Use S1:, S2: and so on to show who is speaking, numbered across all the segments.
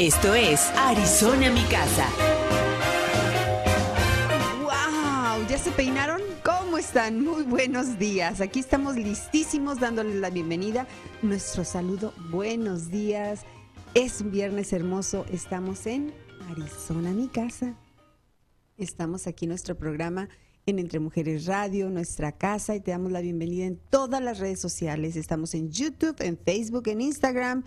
S1: Esto es Arizona Mi Casa.
S2: ¡Wow! ¿Ya se peinaron? ¿Cómo están? Muy buenos días. Aquí estamos listísimos dándoles la bienvenida. Nuestro saludo, buenos días. Es un viernes hermoso. Estamos en Arizona Mi Casa. Estamos aquí en nuestro programa en Entre Mujeres Radio, nuestra casa, y te damos la bienvenida en todas las redes sociales. Estamos en YouTube, en Facebook, en Instagram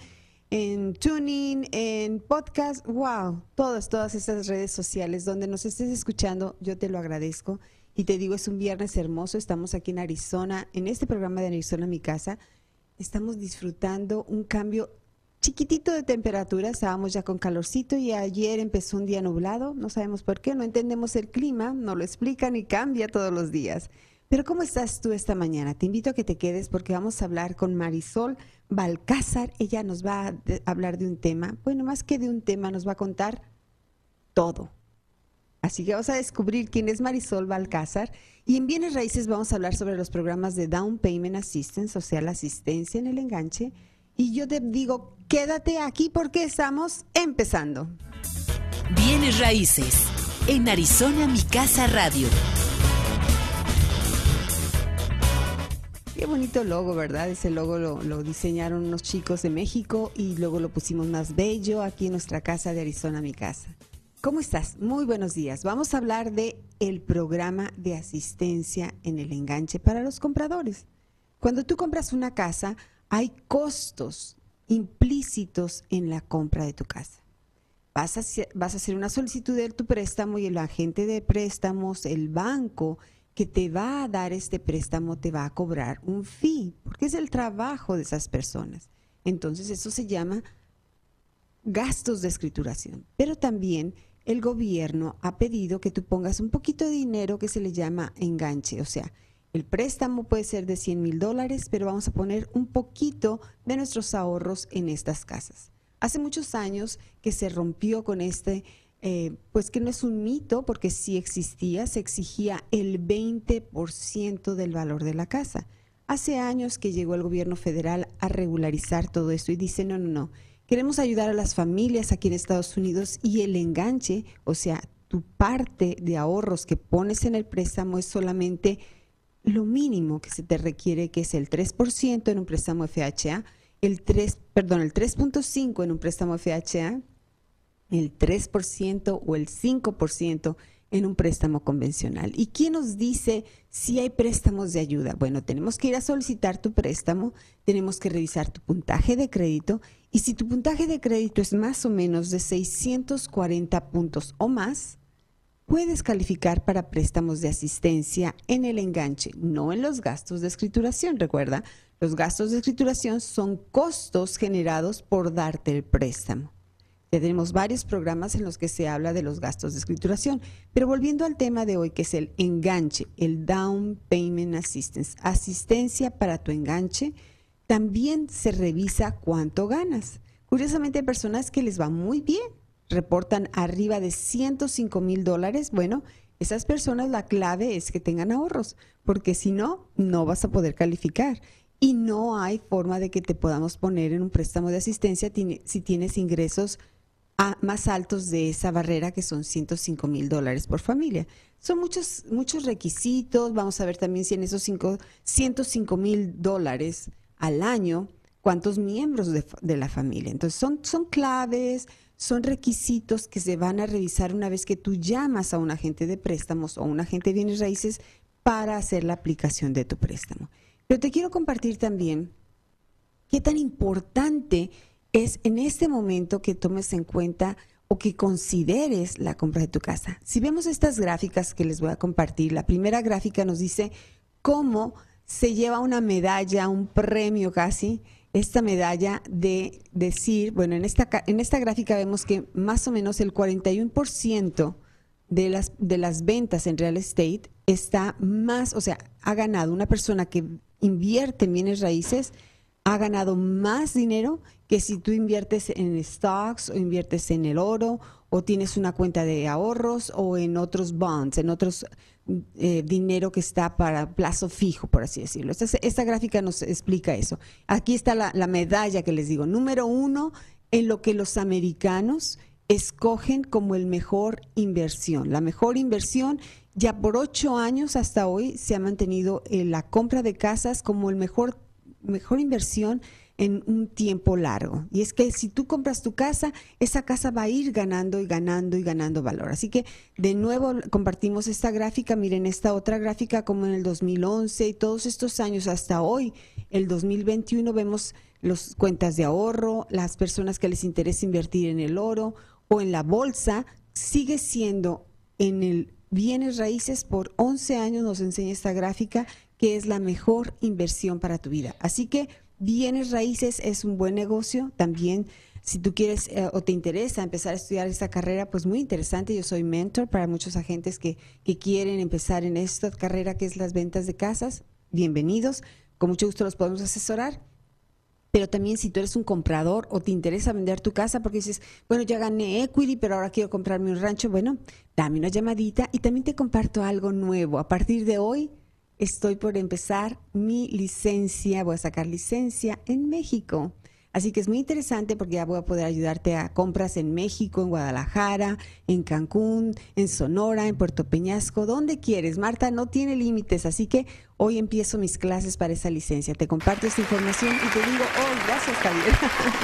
S2: Tuning, en podcast, wow, todas, todas estas redes sociales donde nos estés escuchando, yo te lo agradezco y te digo, es un viernes hermoso, estamos aquí en Arizona, en este programa de Arizona Mi Casa, estamos disfrutando un cambio chiquitito de temperatura, estábamos ya con calorcito y ayer empezó un día nublado, no sabemos por qué, no entendemos el clima, no lo explican y cambia todos los días. Pero ¿cómo estás tú esta mañana? Te invito a que te quedes porque vamos a hablar con Marisol Balcázar. Ella nos va a hablar de un tema, bueno, más que de un tema, nos va a contar todo. Así que vamos a descubrir quién es Marisol Balcázar. Y en Bienes Raíces vamos a hablar sobre los programas de Down Payment Assistance, o sea, la asistencia en el enganche. Y yo te digo, quédate aquí porque estamos empezando.
S1: Bienes Raíces, en Arizona Mi Casa Radio.
S2: Qué bonito logo, ¿verdad? Ese logo lo, diseñaron unos chicos de México y luego lo pusimos más bello aquí en nuestra casa de Arizona, mi casa. ¿Cómo estás? Muy buenos días. Vamos a hablar de el programa de asistencia en el enganche para los compradores. Cuando tú compras una casa, hay costos implícitos en la compra de tu casa. Vas a, vas a hacer una solicitud de tu préstamo y el agente de préstamos, el banco, que te va a dar este préstamo te va a cobrar un fee, porque es el trabajo de esas personas. Entonces eso se llama gastos de escrituración. Pero también el gobierno ha pedido que tú pongas un poquito de dinero que se le llama enganche. O sea, el préstamo puede ser de 100 mil dólares, pero vamos a poner un poquito de nuestros ahorros en estas casas. Hace muchos años que se rompió con este eh, pues que no es un mito, porque sí existía, se exigía el 20% del valor de la casa. Hace años que llegó el gobierno federal a regularizar todo esto y dice, no, no, no, queremos ayudar a las familias aquí en Estados Unidos y el enganche, o sea, tu parte de ahorros que pones en el préstamo es solamente lo mínimo que se te requiere, que es el 3% en un préstamo FHA, el 3, perdón, el 3.5 en un préstamo FHA el 3% o el 5% en un préstamo convencional. ¿Y quién nos dice si hay préstamos de ayuda? Bueno, tenemos que ir a solicitar tu préstamo, tenemos que revisar tu puntaje de crédito y si tu puntaje de crédito es más o menos de 640 puntos o más, puedes calificar para préstamos de asistencia en el enganche, no en los gastos de escrituración. Recuerda, los gastos de escrituración son costos generados por darte el préstamo. Tenemos varios programas en los que se habla de los gastos de escrituración. Pero volviendo al tema de hoy, que es el enganche, el Down Payment Assistance, asistencia para tu enganche, también se revisa cuánto ganas. Curiosamente hay personas que les va muy bien, reportan arriba de 105 mil dólares. Bueno, esas personas la clave es que tengan ahorros, porque si no, no vas a poder calificar. Y no hay forma de que te podamos poner en un préstamo de asistencia si tienes ingresos más altos de esa barrera que son 105 mil dólares por familia. Son muchos, muchos requisitos. Vamos a ver también si en esos cinco, 105 mil dólares al año, cuántos miembros de, de, la familia. Entonces son, son claves, son requisitos que se van a revisar una vez que tú llamas a un agente de préstamos o un agente de bienes raíces para hacer la aplicación de tu préstamo. Pero te quiero compartir también qué tan importante es en este momento que tomes en cuenta o que consideres la compra de tu casa. Si vemos estas gráficas que les voy a compartir, la primera gráfica nos dice cómo se lleva una medalla, un premio casi, esta medalla de decir, bueno, en esta, en esta gráfica vemos que más o menos el 41% de las, de las ventas en real estate está más, o sea, ha ganado una persona que invierte en bienes raíces, ha ganado más dinero que si tú inviertes en stocks o inviertes en el oro o tienes una cuenta de ahorros o en otros bonds, en otros eh, dinero que está para plazo fijo, por así decirlo. Esta, esta gráfica nos explica eso. Aquí está la, la medalla que les digo. Número uno, en lo que los americanos escogen como el mejor inversión. La mejor inversión, ya por ocho años hasta hoy se ha mantenido eh, la compra de casas como el mejor, mejor inversión en un tiempo largo. Y es que si tú compras tu casa, esa casa va a ir ganando y ganando y ganando valor. Así que de nuevo compartimos esta gráfica, miren esta otra gráfica como en el 2011 y todos estos años hasta hoy, el 2021 vemos las cuentas de ahorro, las personas que les interesa invertir en el oro o en la bolsa, sigue siendo en el bienes raíces por 11 años nos enseña esta gráfica que es la mejor inversión para tu vida. Así que bienes raíces es un buen negocio. También, si tú quieres eh, o te interesa empezar a estudiar esta carrera, pues muy interesante. Yo soy mentor para muchos agentes que, que quieren empezar en esta carrera que es las ventas de casas. Bienvenidos. Con mucho gusto los podemos asesorar. Pero también si tú eres un comprador o te interesa vender tu casa porque dices, bueno, ya gané equity, pero ahora quiero comprarme un rancho, bueno, dame una llamadita y también te comparto algo nuevo. A partir de hoy, estoy por empezar mi licencia, voy a sacar licencia en México. Así que es muy interesante porque ya voy a poder ayudarte a compras en México, en Guadalajara, en Cancún, en Sonora, en Puerto Peñasco, donde quieres. Marta no tiene límites, así que hoy empiezo mis clases para esa licencia. Te comparto esta información y te digo, oh, gracias Javier.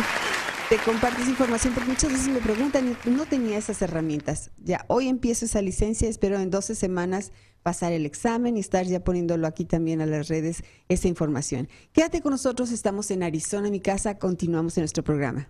S2: te comparto esa información porque muchas veces me preguntan, no tenía esas herramientas. Ya, hoy empiezo esa licencia, espero en 12 semanas pasar el examen y estar ya poniéndolo aquí también a las redes esa información. Quédate con nosotros, estamos en Arizona, mi casa, continuamos en nuestro programa.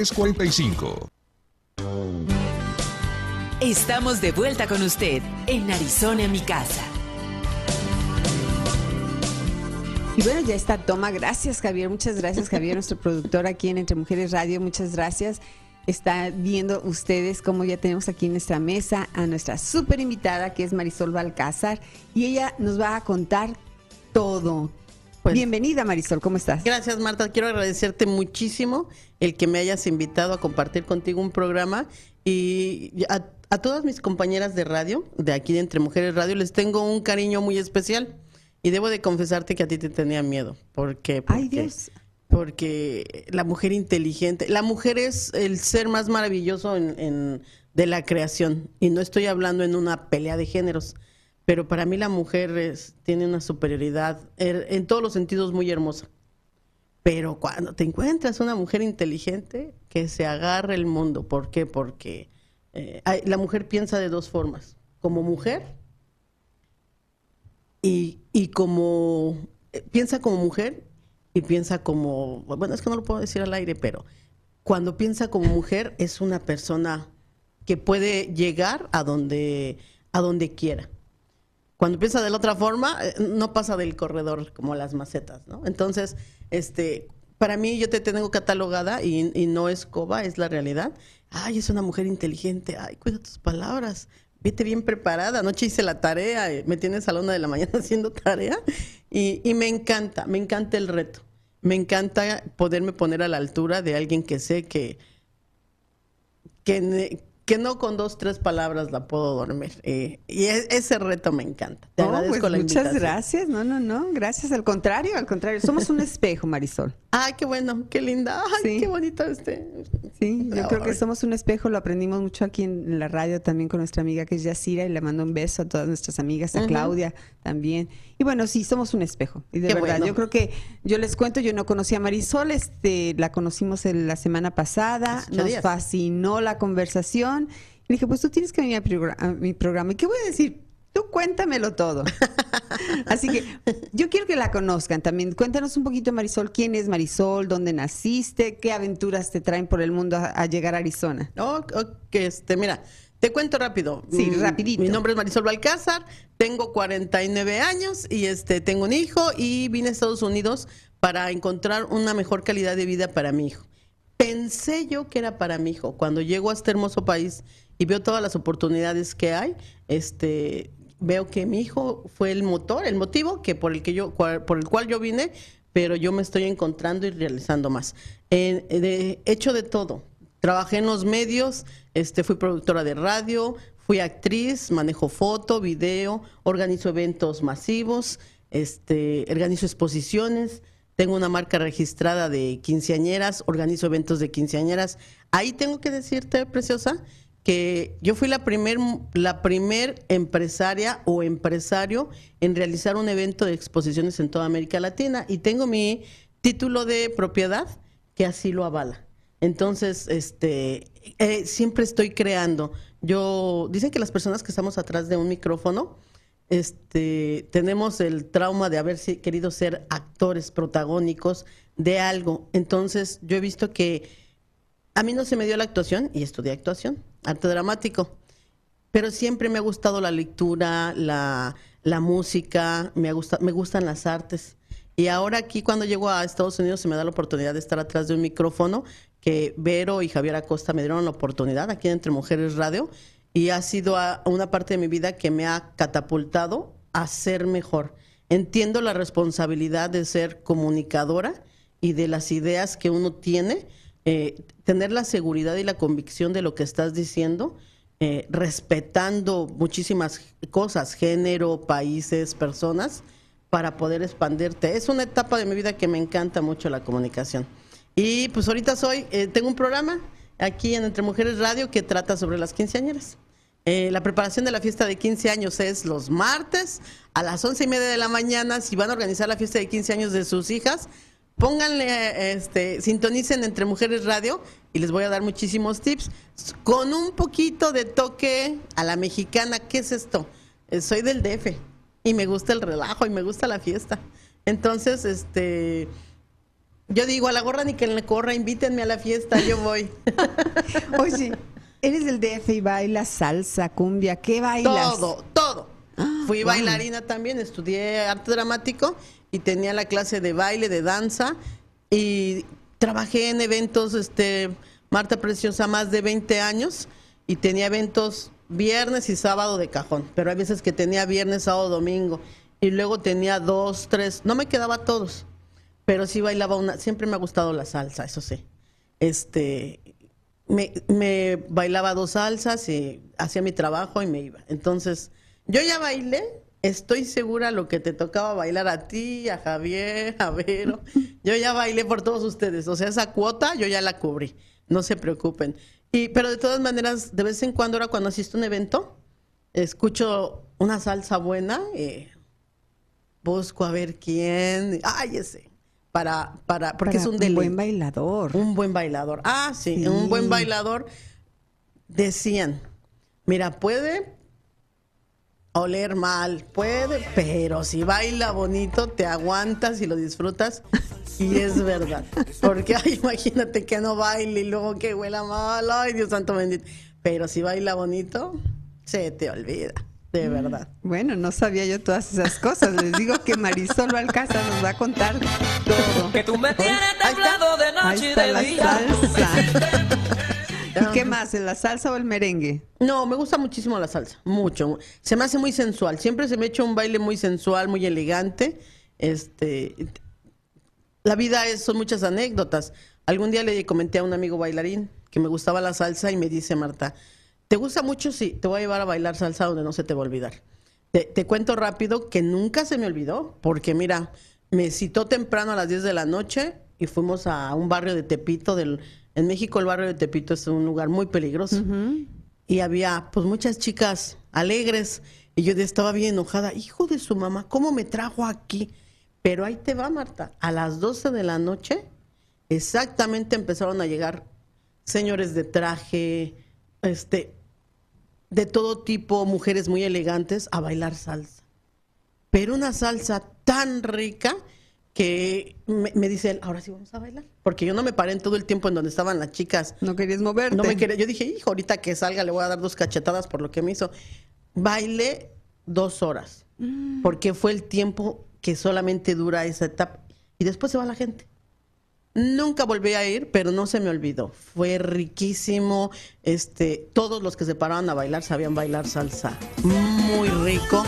S3: 345.
S1: Estamos de vuelta con usted en Arizona, mi casa.
S2: Y bueno, ya está toma. Gracias, Javier. Muchas gracias, Javier, nuestro productor aquí en Entre Mujeres Radio. Muchas gracias. Está viendo ustedes cómo ya tenemos aquí en nuestra mesa a nuestra súper invitada, que es Marisol Balcázar, y ella nos va a contar todo, pues, Bienvenida Marisol, ¿cómo estás?
S4: Gracias Marta, quiero agradecerte muchísimo el que me hayas invitado a compartir contigo un programa y a, todas mis compañeras de radio, de aquí de Entre Mujeres Radio, les tengo un cariño muy especial. Y debo de confesarte que a ti te tenía miedo, porque, porque,
S2: Ay, Dios.
S4: porque la mujer inteligente, la mujer es el ser más maravilloso en, de la creación. Y no estoy hablando en una pelea de géneros pero para mí la mujer tiene una superioridad er, en todos los sentidos muy hermosa. Pero cuando te encuentras una mujer inteligente, que se agarre el mundo. ¿Por qué? Porque eh, la mujer piensa de dos formas. Como mujer y, y como... Eh, piensa como mujer y piensa como... Bueno, es que no lo puedo decir al aire, pero cuando piensa como mujer es una persona que puede llegar a donde, a donde quiera cuando piensa de la otra forma, eh, no pasa del corredor como las macetas, ¿no? Entonces, este, para mí yo te tengo catalogada y, no es coba, es la realidad. Ay, es una mujer inteligente, ay, cuida tus palabras, vete bien preparada, anoche hice la tarea, eh, me tienes a la una de la mañana haciendo tarea y, y me encanta, me encanta el reto. Me encanta poderme poner a la altura de alguien que sé que, que, que no con dos, tres palabras la puedo dormir. Eh, y e, ese reto me encanta. Te agradezco
S2: pues
S4: la
S2: invitación. Muchas gracias. No, no, no. Gracias. Al contrario, al contrario. Somos un espejo, Marisol.
S4: Ay, qué bueno, qué linda. Ay, qué bonito este.
S2: Sí, yo creo que somos un espejo, lo aprendimos mucho aquí en la radio también con nuestra amiga que es Yacira y le mando un beso a todas nuestras amigas, a Claudia también. Y bueno, sí, somos un espejo. Y de verdad, yo creo que yo les cuento, yo no conocía a Marisol, este, la conocimos la semana pasada, nos fascinó la conversación. Y dije, pues tú tienes que venir a mi programa. ¿Y qué voy a decir? Tú cuéntamelo todo. Así que yo quiero que la conozcan también. Cuéntanos un poquito, Marisol, quién es Marisol, dónde naciste, qué aventuras te traen por el mundo a, llegar a Arizona.
S4: Oh, que este, mira, te cuento rápido.
S2: Sí, mm, rapidito.
S4: Mi nombre es Marisol Balcázar, tengo 49 años y este tengo un hijo y vine a Estados Unidos para encontrar una mejor calidad de vida para mi hijo. Pensé yo que era para mi hijo. Cuando llego a este hermoso país y veo todas las oportunidades que hay, este veo que mi hijo fue el motor, el motivo que por el que yo, por el cual yo vine, pero yo me estoy encontrando y realizando más. he hecho de todo. Trabajé en los medios, este, fui productora de radio, fui actriz, manejo foto, video, organizo eventos masivos, este, organizo exposiciones, tengo una marca registrada de quinceañeras, organizo eventos de quinceañeras. Ahí tengo que decirte, preciosa, que yo fui la primer, la primer empresaria o empresario en realizar un evento de exposiciones en toda América Latina y tengo mi título de propiedad que así lo avala. Entonces, este, eh, siempre estoy creando. Yo, dicen que las personas que estamos atrás de un micrófono, este, tenemos el trauma de haber querido ser actores protagónicos de algo. Entonces, yo he visto que a mí no se me dio la actuación y estudié actuación arte dramático. Pero siempre me ha gustado la lectura, la, música, me, gusta, me gustan las artes. Y ahora aquí cuando llego a Estados Unidos se me da la oportunidad de estar atrás de un micrófono que Vero y Javier Acosta me dieron la oportunidad aquí en Entre Mujeres Radio y ha sido una parte de mi vida que me ha catapultado a ser mejor. Entiendo la responsabilidad de ser comunicadora y de las ideas que uno tiene eh, tener la seguridad y la convicción de lo que estás diciendo, eh, respetando muchísimas cosas, género, países, personas, para poder expandirte. Es una etapa de mi vida que me encanta mucho la comunicación. Y pues ahorita soy, eh, tengo un programa aquí en Entre Mujeres Radio que trata sobre las quinceañeras. la preparación de la fiesta de 15 años es los martes a las once y media de la mañana. Si van a organizar la fiesta de 15 años de sus hijas, pónganle, este, sintonicen entre Mujeres Radio y les voy a dar muchísimos tips con un poquito de toque a la mexicana. ¿Qué es esto? Eh, soy del DF y me gusta el relajo y me gusta la fiesta. Entonces, este, yo digo a la gorra ni que le corra, invítenme a la fiesta, yo voy.
S2: Oye, eres del DF y bailas salsa, cumbia, ¿qué bailas?
S4: Todo, todo. Ah, Fui bailarina también, estudié arte dramático y tenía la clase de baile, de danza y trabajé en eventos, este, Marta Preciosa, más de 20 años y tenía eventos viernes y sábado de cajón, pero hay veces que tenía viernes, sábado, domingo y luego tenía dos, tres, no me quedaba todos, pero sí bailaba una, siempre me ha gustado la salsa, eso sí. Este, me, me bailaba dos salsas y hacía mi trabajo y me iba. Entonces, yo ya bailé Estoy segura lo que te tocaba bailar a ti, a Javier, a Vero. Yo ya bailé por todos ustedes. O sea, esa cuota yo ya la cubrí. No se preocupen. Y, pero de todas maneras, de vez en cuando, ahora cuando asisto a un evento, escucho una salsa buena, y busco a ver quién. Ay, ese. Para, para, porque es un,
S2: un buen bailador.
S4: Un buen bailador. Ah, sí, un buen bailador. Decían, mira, puede oler mal, puede, pero si baila bonito, te aguantas y lo disfrutas. Y es verdad. Porque, ay, imagínate que no baile y luego que huela mal, ay, Dios santo bendito. Pero si baila bonito, se te olvida. De verdad.
S2: Bueno, no sabía yo todas esas cosas. Les digo que Marisol Alcázar nos va a contar todo.
S5: Que tú me tienes temblado de noche y de día.
S2: ¿Y qué más? ¿En la salsa o el merengue?
S4: No, me gusta muchísimo la salsa, mucho. Se me hace muy sensual. Siempre se me echa un baile muy sensual, muy elegante. Este, la vida es, son muchas anécdotas. Algún día le comenté a un amigo bailarín que me gustaba la salsa y me dice Marta, ¿te gusta mucho? Sí, te voy a llevar a bailar salsa donde no se te va a olvidar. Te, te cuento rápido que nunca se me olvidó, porque mira, me citó temprano a las 10 de la noche y fuimos a un barrio de Tepito del En México el barrio de Tepito es un lugar muy peligroso. Y había pues muchas chicas alegres. Y yo estaba bien enojada. Hijo de su mamá, ¿cómo me trajo aquí? Pero ahí te va, Marta. A las 12 de la noche, exactamente empezaron a llegar señores de traje, este, de todo tipo, mujeres muy elegantes, a bailar salsa. Pero una salsa tan rica que me, dice él, ahora sí vamos a bailar. Porque yo no me paré en todo el tiempo en donde estaban las chicas.
S2: No querías moverte.
S4: No me quería. Yo dije, hijo, ahorita que salga le voy a dar dos cachetadas por lo que me hizo. Bailé dos horas. Mm. Porque fue el tiempo que solamente dura esa etapa. Y después se va la gente. Nunca volví a ir, pero no se me olvidó. Fue riquísimo. Este, todos los que se paraban a bailar sabían bailar salsa. Muy rico,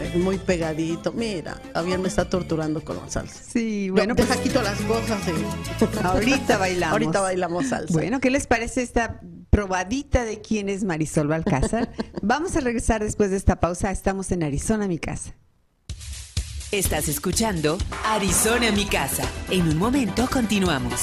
S4: eh, muy pegadito. Mira, Javier me está torturando con la salsa.
S2: Sí, bueno,
S4: pues, deja quito las cosas
S2: ahorita bailamos.
S4: ahorita bailamos salsa.
S2: Bueno, ¿qué les parece esta probadita de quién es Marisol Balcázar? Vamos a regresar después de esta pausa. Estamos en Arizona, mi casa.
S1: Estás escuchando Arizona mi casa. En un momento continuamos.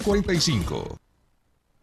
S3: 45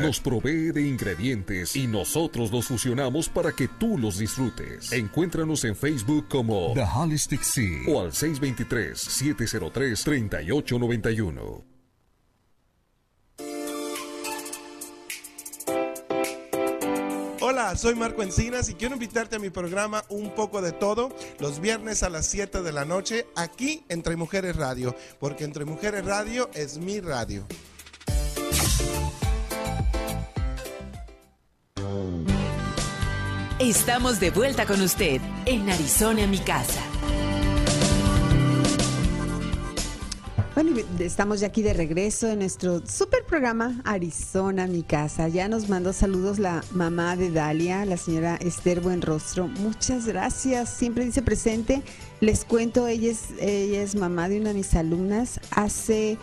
S3: nos provee de ingredientes y nosotros los fusionamos para que tú los disfrutes. Encuéntranos en Facebook como The Holistic Sea o al 623-703-3891.
S6: Hola, soy Marco Encinas y quiero invitarte a mi programa Un poco de todo los viernes a las 7 de la noche aquí Entre Mujeres Radio, porque Entre Mujeres Radio es mi radio.
S1: Estamos de vuelta con usted en Arizona, mi casa.
S2: Bueno, estamos ya aquí de regreso en nuestro super programa Arizona, mi casa. Ya nos mandó saludos la mamá de Dalia, la señora Esther Buenrostro. Muchas gracias, siempre dice presente. Les cuento, ella es, ella es mamá de una de mis alumnas. Hace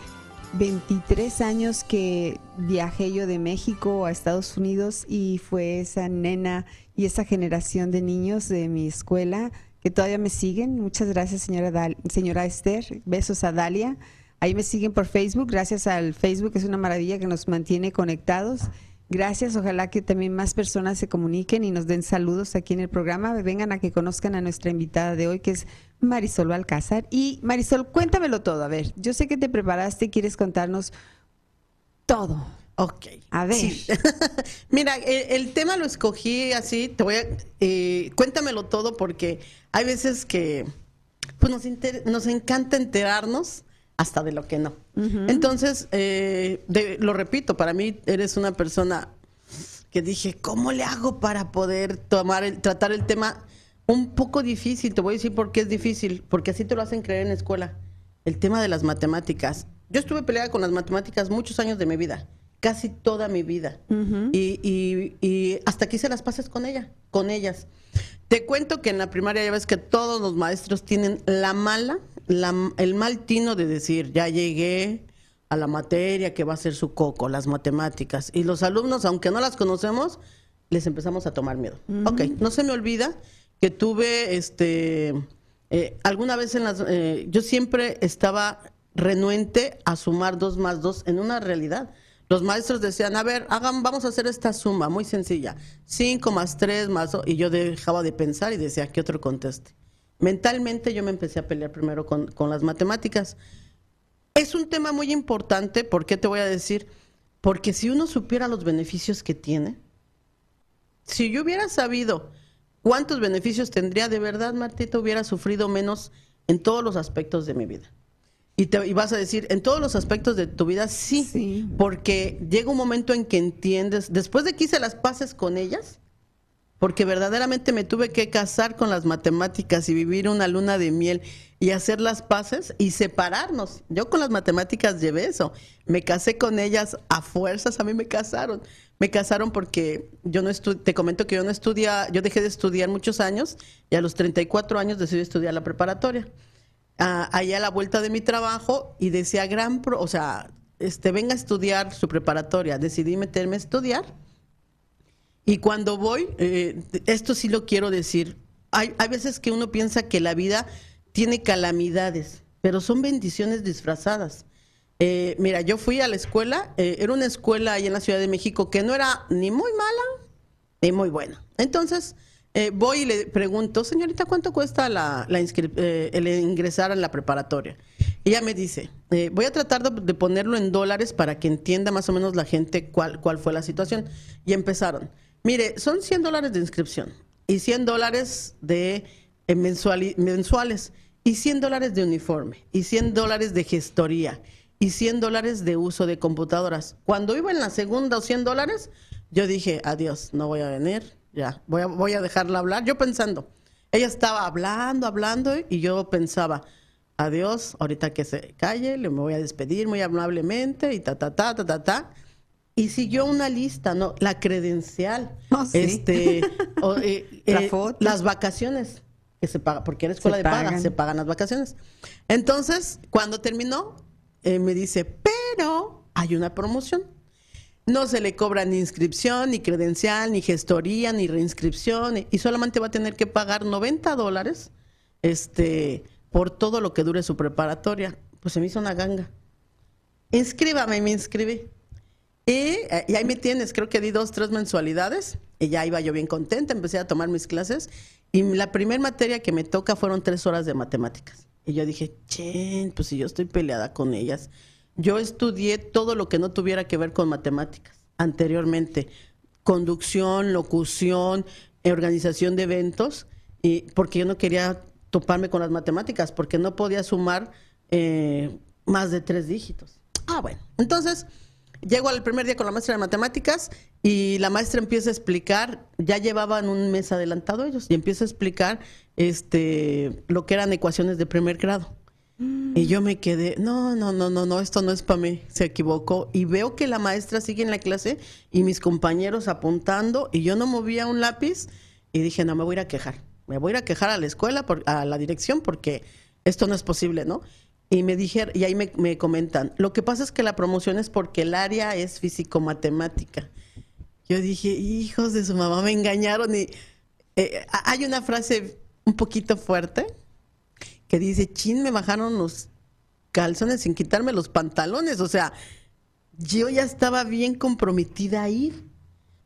S2: 23 años que viajé yo de México a Estados Unidos y fue esa nena y esa generación de niños de mi escuela que todavía me siguen. Muchas gracias, señora, señora Esther. Besos a Dalia. Ahí me siguen por Facebook. Gracias al Facebook, es una maravilla que nos mantiene conectados. Gracias, ojalá que también más personas se comuniquen y nos den saludos aquí en el programa. Vengan a que conozcan a nuestra invitada de hoy, que es Marisol Alcázar. Y Marisol, cuéntamelo todo. A ver, yo sé que te preparaste quieres contarnos todo.
S4: Ok.
S2: A ver.
S4: Mira, el, tema lo escogí así, te voy a... Eh, cuéntamelo todo porque hay veces que pues nos, nos encanta enterarnos hasta de lo que no. Entonces, eh, lo repito, para mí eres una persona que dije, ¿cómo le hago para poder tomar el, tratar el tema un poco difícil? Te voy a decir por qué es difícil, porque así te lo hacen creer en la escuela. El tema de las matemáticas. Yo estuve peleada con las matemáticas muchos años de mi vida, casi toda mi vida. y, y, hasta que hice las pases con ella, con ellas. Te cuento que en la primaria ya ves que todos los maestros tienen la mala el mal tino de decir, ya llegué a la materia que va a ser su coco, las matemáticas. Y los alumnos, aunque no las conocemos, les empezamos a tomar miedo. Ok, no se me olvida que tuve, este, eh, alguna vez en las, eh, yo siempre estaba renuente a sumar dos más dos en una realidad. Los maestros decían, a ver, hagan, vamos a hacer esta suma muy sencilla. Cinco más tres más dos. Y yo dejaba de pensar y decía, ¿qué otro conteste? mentalmente yo me empecé a pelear primero con, las matemáticas. Es un tema muy importante, porque te voy a decir? Porque si uno supiera los beneficios que tiene, si yo hubiera sabido cuántos beneficios tendría de verdad, Martita, hubiera sufrido menos en todos los aspectos de mi vida. Y, te, y vas a decir, en todos los aspectos de tu vida, sí,
S2: Sí.
S4: porque llega un momento en que entiendes, después de que hice las paces con ellas, porque verdaderamente me tuve que casar con las matemáticas y vivir una luna de miel y hacer las paces y separarnos. Yo con las matemáticas llevé eso. Me casé con ellas a fuerzas, a mí me casaron. Me casaron porque yo no te comento que yo no estudia, yo dejé de estudiar muchos años y a los 34 años decidí estudiar la preparatoria. Allá a la vuelta de mi trabajo y decía gran, pro- o sea, este, venga a estudiar su preparatoria. Decidí meterme a estudiar y cuando voy, eh, esto sí lo quiero decir, hay, hay veces que uno piensa que la vida tiene calamidades, pero son bendiciones disfrazadas. Eh, mira, yo fui a la escuela, eh, era una escuela ahí en la Ciudad de México que no era ni muy mala ni muy buena. Entonces, eh, voy y le pregunto, señorita, ¿cuánto cuesta la, la eh, el ingresar a la preparatoria? Ella me dice, eh, voy a tratar de, ponerlo en dólares para que entienda más o menos la gente cuál, cuál fue la situación. Y empezaron, mire, son 100 dólares de inscripción y 100 dólares de eh, mensuales y 100 dólares de uniforme y 100 dólares de gestoría y 100 dólares de uso de computadoras. Cuando iba en la segunda o 100 dólares, yo dije, adiós, no voy a venir, ya, voy a, voy a dejarla hablar. Yo pensando, ella estaba hablando, hablando, y yo pensaba, adiós, ahorita que se calle, le me voy a despedir muy amablemente, y ta, ta, ta, ta, ta, ta. Y siguió una lista, ¿no? La credencial,
S2: Oh, sí.
S4: este, o, eh,
S2: La
S4: eh,
S2: foto.
S4: las vacaciones que se paga, porque era escuela
S2: Se
S4: de paga,
S2: pagan.
S4: se pagan las vacaciones. Entonces, cuando terminó, eh, me dice, pero hay una promoción. No se le cobra ni inscripción, ni credencial, ni gestoría, ni reinscripción, y solamente va a tener que pagar 90 dólares este, por todo lo que dure su preparatoria. Pues se me hizo una ganga. Inscríbame, me inscribí. Y, eh, y ahí me tienes, creo que di dos, tres mensualidades, y ya iba yo bien contenta, empecé a tomar mis clases, y la primera materia que me toca fueron tres horas de matemáticas. Y yo dije, chen, pues si yo estoy peleada con ellas. Yo estudié todo lo que no tuviera que ver con matemáticas anteriormente, conducción, locución, organización de eventos, y porque yo no quería toparme con las matemáticas, porque no podía sumar eh, más de tres dígitos. Ah, bueno, entonces llego al primer día con la maestra de matemáticas y la maestra empieza a explicar, ya llevaban un mes adelantado ellos, y empieza a explicar este lo que eran ecuaciones de primer grado. Y yo me quedé, no, no, no, no, no, esto no es para mí, se equivocó. Y veo que la maestra sigue en la clase y mis compañeros apuntando y yo no movía un lápiz y dije, no, me voy a ir a quejar, me voy a ir a quejar a la escuela, por- a la dirección, porque esto no es posible, ¿no? Y me dijeron, y ahí me, me comentan, lo que pasa es que la promoción es porque el área es físico-matemática. Yo dije, hijos de su mamá, me engañaron y eh, hay una frase un poquito fuerte que dice, chin, me bajaron los calzones sin quitarme los pantalones. O sea, yo ya estaba bien comprometida a ir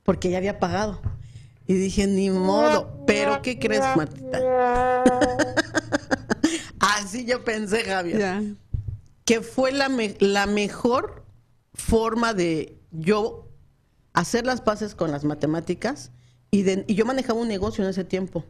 S4: porque ya había pagado. Y dije, ni modo. Pero, ¿qué crees, Martita? Así yo pensé, Javier que fue la, me- la mejor forma de yo hacer las paces con las matemáticas y, de- y yo manejaba un negocio en ese tiempo.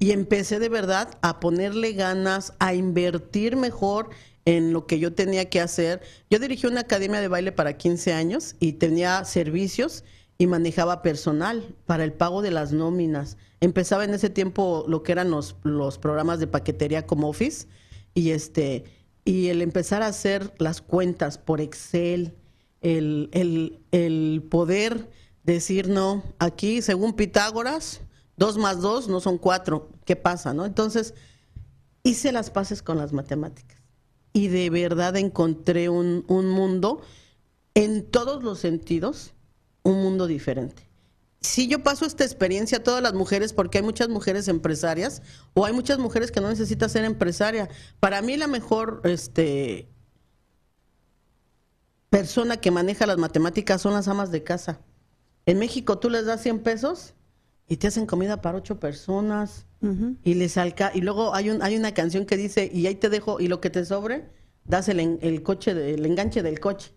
S4: Y empecé de verdad a ponerle ganas, a invertir mejor en lo que yo tenía que hacer. Yo dirigí una academia de baile para 15 años y tenía servicios y manejaba personal para el pago de las nóminas. Empezaba en ese tiempo lo que eran los, los programas de paquetería como Office y este y el empezar a hacer las cuentas por Excel, el, el, el poder decir no, aquí según Pitágoras, dos más dos no son cuatro, ¿qué pasa? no? Entonces, hice las paces con las matemáticas y de verdad encontré un, un mundo en todos los sentidos, un mundo diferente. Si yo paso esta experiencia a todas las mujeres, porque hay muchas mujeres empresarias o hay muchas mujeres que no necesitan ser empresaria. Para mí la mejor este, persona que maneja las matemáticas son las amas de casa. En México tú les das 100 pesos y te hacen comida para ocho personas y les alca y luego hay un hay una canción que dice y ahí te dejo y lo que te sobre das el, en- el coche de- el enganche del coche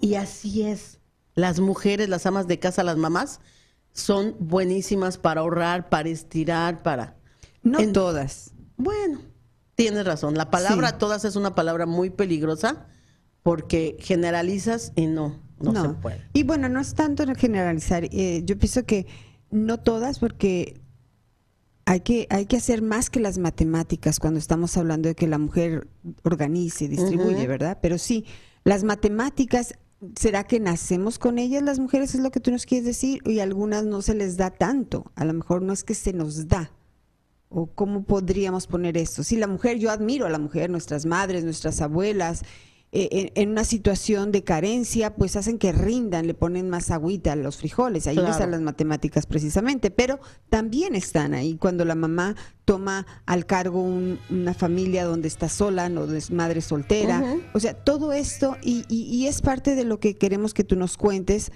S4: Y así es. Las mujeres, las amas de casa, las mamás, son buenísimas para ahorrar, para estirar, para...
S2: No
S4: En-
S2: todas.
S4: Bueno, tienes razón. La palabra
S2: Sí.
S4: todas es una palabra muy peligrosa porque generalizas y no, no, se puede.
S2: Y bueno, no es tanto en generalizar. eh, yo pienso que no todas, porque hay que, hay que hacer más que las matemáticas cuando estamos hablando de que la mujer organice y distribuye. ¿verdad? Pero sí, las matemáticas, ¿será que nacemos con ellas las mujeres? Es lo que tú nos quieres decir. Y a algunas no se les da tanto. A lo mejor no es que se nos da. ¿O cómo podríamos poner esto? Si la mujer, yo admiro a la mujer, nuestras madres, nuestras abuelas, eh, en, en una situación de carencia, pues hacen que rindan, le ponen más agüita a los frijoles. Ahí no
S4: Claro.
S2: están las matemáticas precisamente, pero también están ahí cuando la mamá toma al cargo un- una familia donde está sola, no es madre soltera. O sea, todo esto, y, y- y es parte de lo que queremos que tú nos cuentes,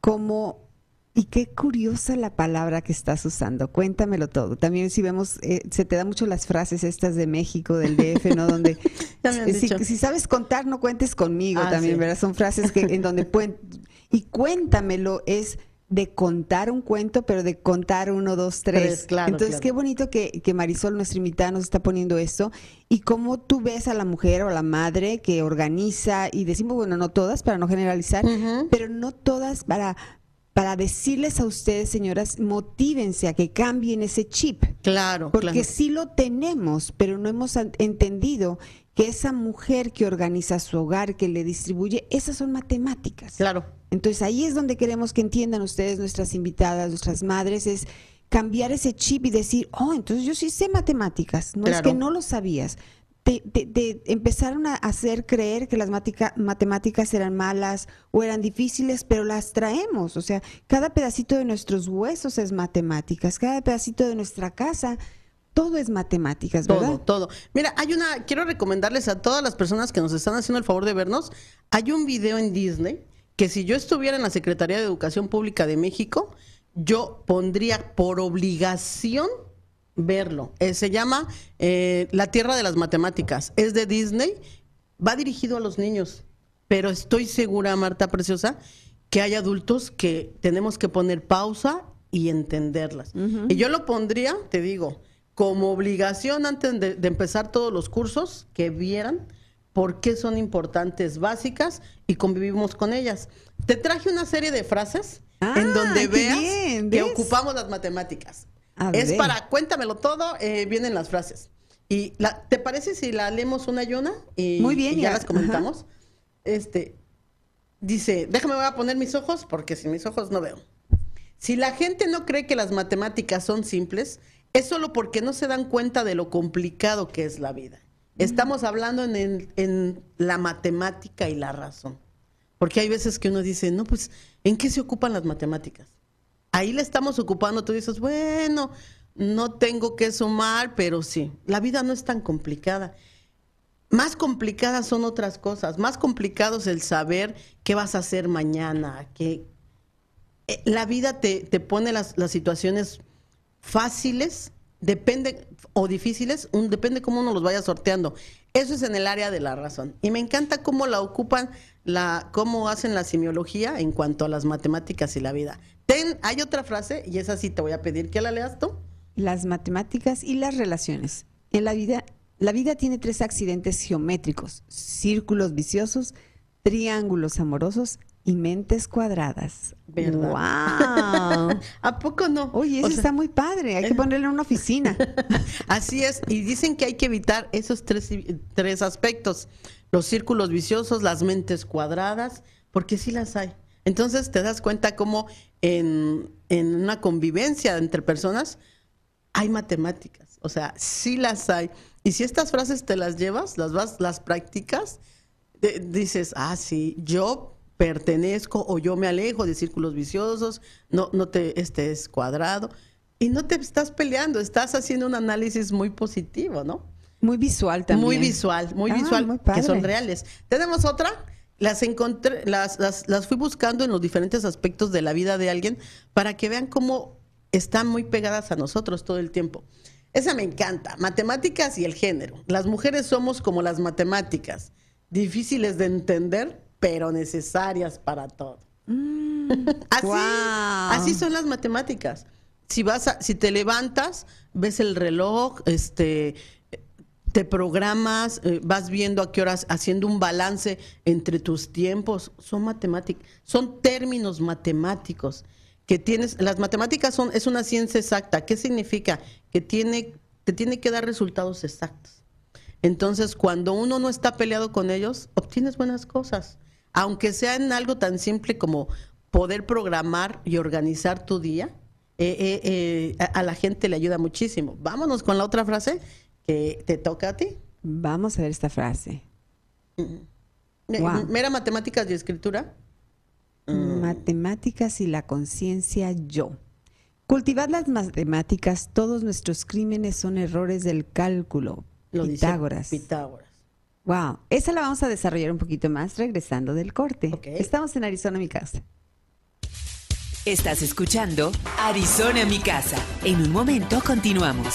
S2: como y qué curiosa la palabra que estás usando. Cuéntamelo todo. También si vemos, eh, se te dan mucho las frases estas de México, del DF, ¿no? Donde si, si sabes contar, no cuentes conmigo
S4: Ah,
S2: también,
S4: sí.
S2: ¿verdad? Son frases que en donde pueden y cuéntamelo es de contar un cuento, pero de contar uno, dos, tres.
S4: Tres, claro,
S2: Entonces,
S4: claro.
S2: qué bonito que, que Marisol, nuestra invitada, nos está poniendo esto. Y cómo tú ves a la mujer o a la madre que organiza, y decimos, bueno, no todas, para no generalizar, pero no todas para, para decirles a ustedes, señoras, motívense a que cambien ese chip.
S4: Claro,
S2: Porque
S4: claro.
S2: sí lo tenemos, pero no hemos entendido que esa mujer que organiza su hogar, que le distribuye, esas son matemáticas.
S4: Claro.
S2: Entonces ahí es donde queremos que entiendan ustedes, nuestras invitadas, nuestras madres, es cambiar ese chip y decir, oh, entonces yo sí sé matemáticas, no es que no lo sabías. Te, te- te empezaron a hacer creer que las matica- matemáticas eran malas o eran difíciles, pero las traemos. O sea, cada pedacito de nuestros huesos es matemáticas, cada pedacito de nuestra casa, todo es matemáticas, ¿verdad?
S4: Todo, todo. Mira, hay una, quiero recomendarles a todas las personas que nos están haciendo el favor de vernos, hay un video en Disney que si yo estuviera en la Secretaría de Educación Pública de México, yo pondría por obligación verlo. Eh, se llama eh, La Tierra de las Matemáticas. Es de Disney, va dirigido a los niños, pero estoy segura, Marta Preciosa, que hay adultos que tenemos que poner pausa y entenderlas. Y yo lo pondría, te digo, como obligación antes de, de empezar todos los cursos, que vieran por qué son importantes, básicas y convivimos con ellas. Te traje una serie de frases
S2: Ah,
S4: en donde
S2: qué
S4: veas
S2: bien,
S4: que ocupamos las matemáticas.
S2: A
S4: es
S2: ver.
S4: para cuéntamelo todo, eh, vienen las frases. Y la, ¿te parece si la leemos una y una? Y,
S2: Muy bien,
S4: y ya
S2: ya,
S4: las comentamos. Este dice, déjame voy a poner mis ojos porque sin mis ojos no veo. Si la gente no cree que las matemáticas son simples, es solo porque no se dan cuenta de lo complicado que es la vida. Estamos hablando en, el- en la matemática y la razón. Porque hay veces que uno dice, no, pues, ¿en qué se ocupan las matemáticas? Ahí le estamos ocupando, tú dices, bueno, no tengo que sumar, pero sí, la vida no es tan complicada. Más complicadas son otras cosas, más complicado es el saber qué vas a hacer mañana, que eh, la vida te, te pone las, situaciones fáciles, depende, o difíciles, un- depende cómo uno los vaya sorteando. Eso es en el área de la razón. Y me encanta cómo la ocupan, la, cómo hacen la semiología en cuanto a las matemáticas y la vida. Ten, hay otra frase, y esa sí te voy a pedir que la leas tú.
S2: las matemáticas y las relaciones. En la vida, la vida tiene tres accidentes geométricos: círculos viciosos, triángulos amorosos y mentes cuadradas.
S4: ¿Verdad?
S2: ¡Wow!
S4: ¿A poco no?
S2: Oye,
S4: O
S2: eso
S4: sea,
S2: está muy padre. Hay que ponerlo en una oficina.
S4: Así es, y dicen que hay que evitar esos tres, tres aspectos, los círculos viciosos, las mentes cuadradas, porque sí las hay. Entonces te das cuenta cómo en, en una convivencia entre personas hay matemáticas, o sea, sí las hay. Y si estas frases te las llevas, las vas, las practicas, de- dices, ah, sí, yo pertenezco o yo me alejo de círculos viciosos, no, no te estés cuadrado. Y no te estás peleando, estás haciendo un análisis muy positivo, ¿no?
S2: Muy visual también.
S4: Muy visual, muy
S2: Ah,
S4: visual,
S2: muy
S4: que son reales. Tenemos otra, las encontré, las, las, las fui buscando en los diferentes aspectos de la vida de alguien para que vean cómo están muy pegadas a nosotros todo el tiempo. Esa me encanta, matemáticas y el género. Las mujeres somos como las matemáticas, difíciles de entender, pero necesarias para todo.
S2: Mm,
S4: Así, así son las matemáticas. Si vas a- si te levantas, ves el reloj, este te programas, eh, vas viendo a qué horas, haciendo un balance entre tus tiempos, son matemáticas, son términos matemáticos que tienes, las matemáticas son, es una ciencia exacta. ¿Qué significa? Que tiene, te tiene que dar resultados exactos. Entonces, cuando uno no está peleado con ellos, obtienes buenas cosas. Aunque sea en algo tan simple como poder programar y organizar tu día, eh, eh, eh, a, a la gente le ayuda muchísimo. Vámonos con la otra frase te toca a ti.
S2: Vamos a ver esta frase. Wow.
S4: Mera matemáticas y escritura.
S2: Matemáticas y la conciencia yo. Cultivad las matemáticas, todos nuestros crímenes son errores del cálculo.
S4: Lo dice
S2: Pitágoras.
S4: Pitágoras.
S2: Wow, esa la vamos a desarrollar un poquito más regresando del corte. Estamos en Arizona, mi casa.
S1: Estás escuchando Arizona mi casa. En un momento continuamos.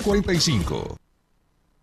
S3: 345.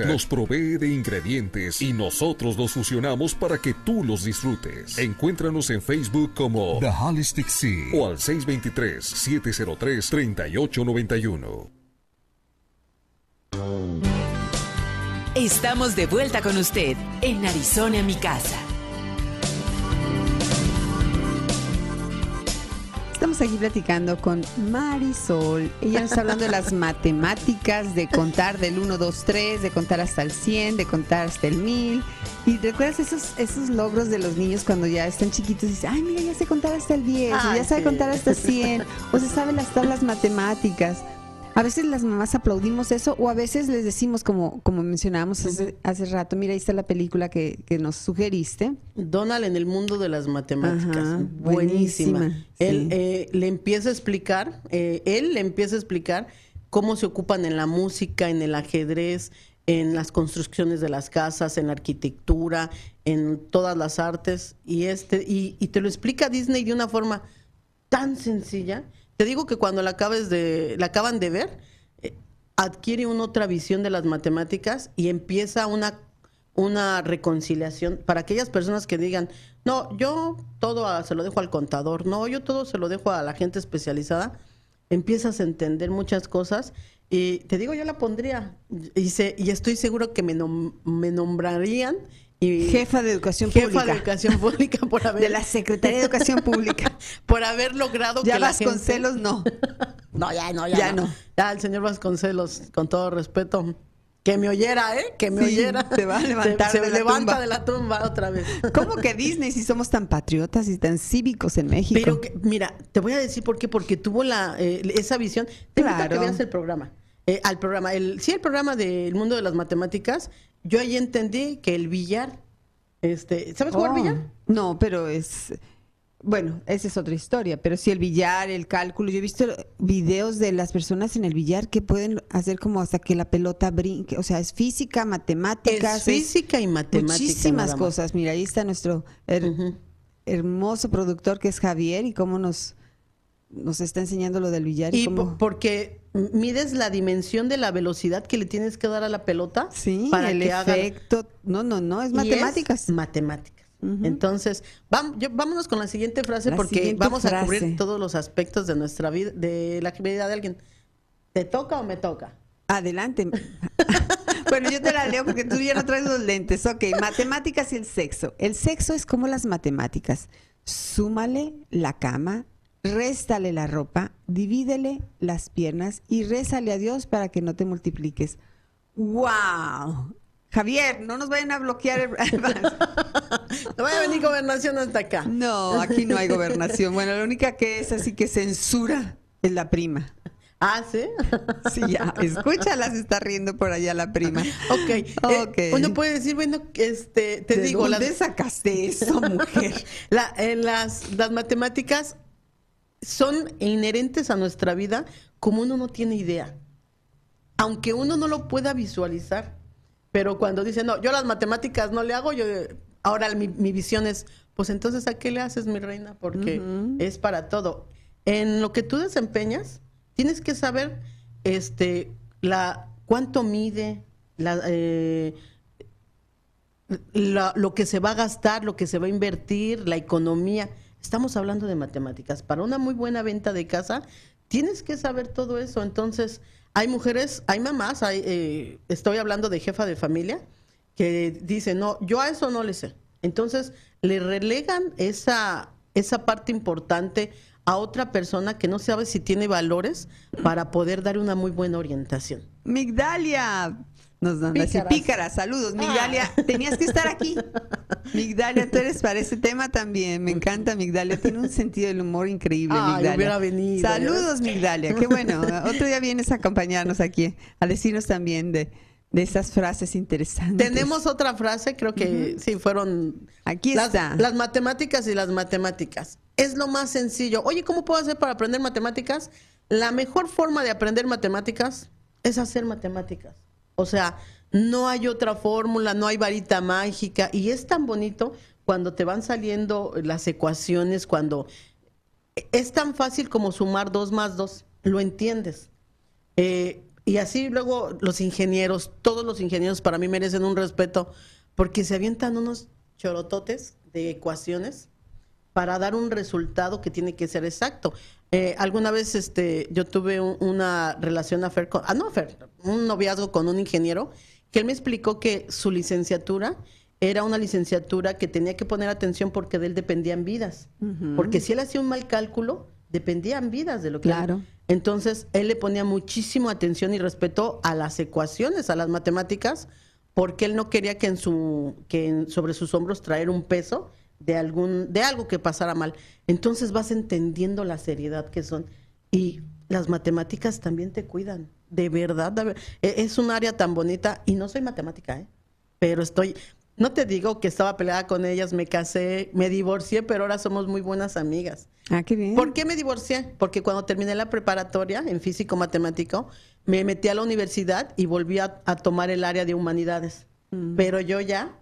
S3: nos provee de ingredientes y nosotros los fusionamos para que tú los disfrutes. Encuéntranos en Facebook como The Holistic Sea o al 623-703-3891.
S1: Estamos de vuelta con usted en Arizona mi casa.
S2: Estamos aquí platicando con Marisol. Ella nos está hablando de las matemáticas, de contar del 1, 2, 3, de contar hasta el 100, de contar hasta el 1000. ¿Y recuerdas esos, esos logros de los niños cuando ya están chiquitos y dicen, ay, mira, ya sé contar hasta el 10, o ya sabe contar hasta 100, o se sabe las tablas matemáticas? A veces las mamás aplaudimos eso o a veces les decimos, como, como mencionábamos hace, hace rato, mira, ahí está la película que, que nos sugeriste.
S4: Donald en el mundo de las matemáticas.
S2: Ajá,
S4: buenísima.
S2: buenísima,
S4: Él
S2: sí.
S4: eh, le empieza a explicar, eh, él le empieza a explicar cómo se ocupan en la música, en el ajedrez, en las construcciones de las casas, en la arquitectura, en todas las artes. Y este, y, y te lo explica Disney de una forma tan sencilla. Te digo que cuando la acabes de, la acaban de ver, eh, adquiere una otra visión de las matemáticas y empieza una una reconciliación para aquellas personas que digan, no, yo todo se lo dejo al contador, no, yo todo se lo dejo a la gente especializada, empiezas a entender muchas cosas y te digo, yo la pondría y, se- y estoy seguro que me, nom- me nombrarían y
S2: Jefa de Educación
S4: jefa
S2: Pública.
S4: de educación pública por haber
S2: De la Secretaría de Educación Pública.
S4: por haber logrado
S2: Ya
S4: que la
S2: Vasconcelos
S4: gente-
S2: no.
S4: no, ya no, ya,
S2: Ya
S4: no.
S2: no.
S4: Ya el señor Vasconcelos, con todo respeto, que me oyera, ¿eh? Que me
S2: Sí,
S4: oyera.
S2: te va a levantar
S4: Se,
S2: de
S4: se
S2: la
S4: levanta
S2: tumba.
S4: de la tumba otra vez.
S2: ¿Cómo que Disney si somos tan patriotas y tan cívicos en México?
S4: Pero que- mira, te voy a decir por qué, porque tuvo la eh, esa visión. Te a que
S2: Claro.
S4: veas el programa. Eh, al programa, el, sí, el programa del mundo de las matemáticas, yo ahí entendí que el billar, este, ¿sabes jugar
S2: Oh,
S4: billar?
S2: No, pero es... Bueno, esa es otra historia, pero sí el billar, el cálculo. Yo he visto videos de las personas en el billar que pueden hacer como hasta que la pelota brinque. O sea, es física, matemáticas.
S4: Es física y matemática.
S2: Muchísimas cosas. Mira, ahí está nuestro her- hermoso productor que es Javier y cómo nos, nos está enseñando lo del billar. Y,
S4: Y
S2: cómo...
S4: po- porque mides la dimensión de la velocidad que le tienes que dar a la pelota
S2: Sí,
S4: para
S2: el
S4: que haga.
S2: No, no, no, es matemáticas.
S4: matemáticas.
S2: Ujú.
S4: Entonces, vam- yo- vámonos con la siguiente frase
S2: La
S4: porque
S2: siguiente
S4: vamos a cubrir todos los aspectos de nuestra vida, de la vida de alguien. ¿Te toca o me toca?
S2: Adelante. Bueno, yo te la leo porque tú ya no traes los lentes. Ok, matemáticas y el sexo. El sexo es como las matemáticas. Súmale la cama, réstale la ropa, divídele las piernas y rézale a Dios para que no te multipliques. ¡Wow! Javier, no nos vayan a bloquear. El...
S4: no vaya a venir gobernación hasta acá.
S2: No, aquí no hay gobernación. Bueno, la única que es así que censura es la prima.
S4: Ah, ¿sí?
S2: Sí, ya. Escúchala, se está riendo por allá la prima.
S4: Ok. Eh, ok. uno puede decir, bueno, este, te
S2: ¿De
S4: digo...
S2: ¿Dónde sacaste eso, mujer?
S4: La, en las, las matemáticas son inherentes a nuestra vida como uno no tiene idea. Aunque uno no lo pueda visualizar. Pero cuando dice, no, yo las matemáticas no le hago, yo ahora mi, visión es, pues entonces ¿a qué le haces, mi reina? Porque es para todo. En lo que tú desempeñas, tienes que saber este la cuánto mide la, eh, lo que se va a gastar, lo que se va a invertir, la economía. Estamos hablando de matemáticas. Para una muy buena venta de casa, tienes que saber todo eso. Entonces, hay mujeres, hay mamás, hay, eh, estoy hablando de jefa de familia, que dicen, no, yo a eso no le sé. Entonces, le relegan esa, esa parte importante a otra persona que no sabe si tiene valores para poder dar una muy buena orientación.
S2: Migdalia, nos dan pícara, saludos. Migdalia, ah. tenías que estar aquí. Migdalia, tú eres para ese tema también. Me encanta Migdalia, tiene un sentido del humor increíble. Migdalia.
S4: Venido,
S2: saludos, Migdalia, qué bueno. Otro día vienes a acompañarnos aquí, a decirnos también de, de esas frases interesantes.
S4: Tenemos otra frase, creo que sí, fueron...
S2: Aquí está.
S4: Las matemáticas y las matemáticas. Es lo más sencillo. Oye, ¿cómo puedo hacer para aprender matemáticas? La mejor forma de aprender matemáticas es hacer matemáticas. O sea, no hay otra fórmula, no hay varita mágica. Y es tan bonito cuando te van saliendo las ecuaciones, cuando es tan fácil como sumar dos más dos. Lo entiendes. Eh, y así luego los ingenieros, todos los ingenieros para mí merecen un respeto porque se avientan unos chorototes de ecuaciones para dar un resultado que tiene que ser exacto. Eh, alguna vez este, yo tuve una relación afer con, ah, no, un noviazgo con un ingeniero que él me explicó que su licenciatura era una licenciatura que tenía que poner atención porque de él dependían vidas. Porque si él hacía un mal cálculo, dependían vidas de lo que
S2: claro.
S4: Entonces, él le ponía muchísima atención y respeto a las ecuaciones, a las matemáticas, porque él no quería que en su que sobre sus hombros traer un peso de algún de algo que pasara mal. Entonces vas entendiendo la seriedad que son y las matemáticas también te cuidan, de verdad, e, es un área tan bonita y no soy matemática, ¿eh? pero estoy no te digo que estaba peleada con ellas, me casé, me divorcié, pero ahora somos muy buenas amigas.
S2: Ah, qué bien.
S4: ¿Por qué me divorcié? Porque cuando terminé la preparatoria en físico matemático, me metí a la universidad y volví a, tomar el área de humanidades. Mm. Pero yo ya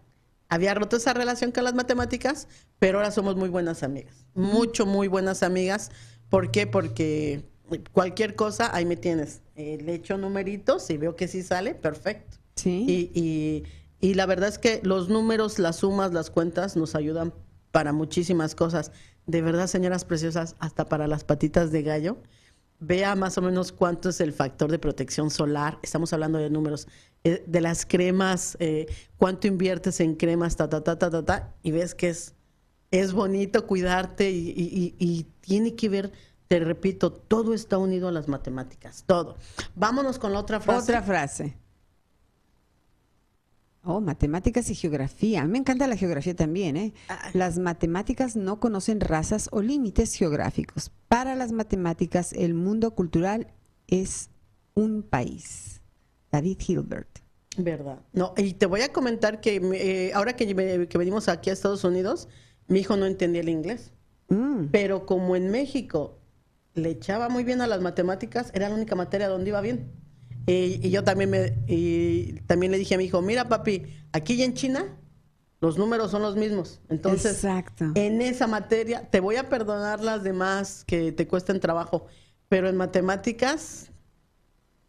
S4: había roto esa relación con las matemáticas, pero ahora somos muy buenas amigas. Mucho, muy buenas amigas. ¿Por qué? Porque cualquier cosa, ahí me tienes. Eh, le echo numeritos y veo que sí sale, perfecto.
S2: Sí.
S4: y y la verdad es que los números, las sumas, las cuentas nos ayudan para muchísimas cosas. De verdad, señoras preciosas, hasta para las patitas de gallo. Vea más o menos cuánto es el factor de protección solar. Estamos hablando de números. Eh, de las cremas, eh, cuánto inviertes en cremas, ta, ta, ta, ta, ta, ta. Y ves que es, es bonito cuidarte y, y tiene que ver te repito, todo está unido a las matemáticas, todo. Vámonos con la otra frase.
S2: Otra frase. Oh, matemáticas y geografía. A mí me encanta la geografía también. ¿eh? Las matemáticas no conocen razas o límites geográficos. Para las matemáticas, el mundo cultural es un país. David Hilbert.
S4: Verdad. No, y te voy a comentar que eh, ahora que, que, venimos aquí a Estados Unidos, mi hijo no entendía el inglés. Mm. Pero como en México le echaba muy bien a las matemáticas, era la única materia donde iba bien. Y, yo también, me, y también le dije a mi hijo, mira papi, aquí y en China los números son los mismos. Entonces, en esa materia, te voy a perdonar las demás que te cuesten trabajo, pero en matemáticas,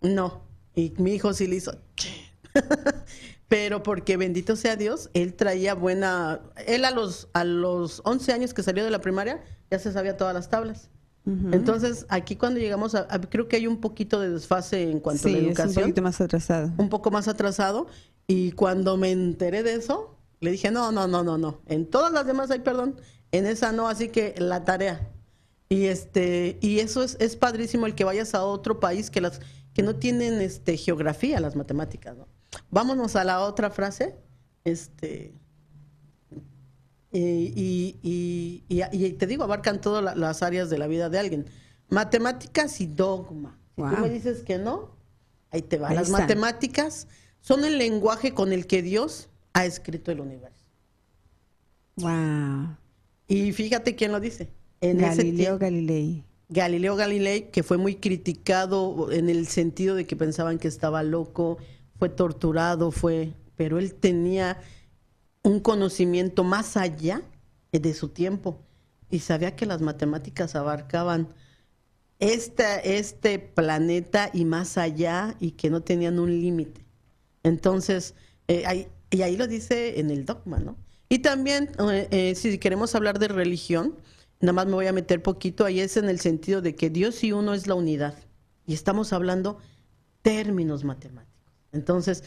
S4: no. Y mi hijo sí le hizo, pero porque bendito sea Dios, él traía buena, él a los, a los 11 años que salió de la primaria, ya se sabía todas las tablas. Entonces, aquí cuando llegamos a, creo que hay un poquito de desfase en cuanto a la educación.
S2: Es un poquito más atrasado.
S4: Un poco más atrasado. Y cuando me enteré de eso, le dije, no, no, no, no, no. En todas las demás hay perdón, en esa no, así que la tarea. Y este, y eso es, es padrísimo el que vayas a otro país que las, que no tienen este geografía, las matemáticas, ¿no? Vámonos a la otra frase. Este, y, y, y, te digo, abarcan todas las áreas de la vida de alguien. Matemáticas y dogma. Si tú me dices que no, ahí te va. las matemáticas son el lenguaje con el que Dios ha escrito el universo.
S2: Wow.
S4: Y fíjate quién lo dice.
S2: En Galileo Galilei.
S4: Galileo Galilei, que fue muy criticado en el sentido de que pensaban que estaba loco, fue torturado, fue, pero él tenía un conocimiento más allá de su tiempo y sabía que las matemáticas abarcaban este, planeta y más allá y que no tenían un límite. Entonces, eh, y ahí lo dice en el dogma, ¿no? Y también, eh, eh, si queremos hablar de religión, nada más me voy a meter poquito, ahí es en el sentido de que Dios y uno es la unidad. Y estamos hablando términos matemáticos. Entonces,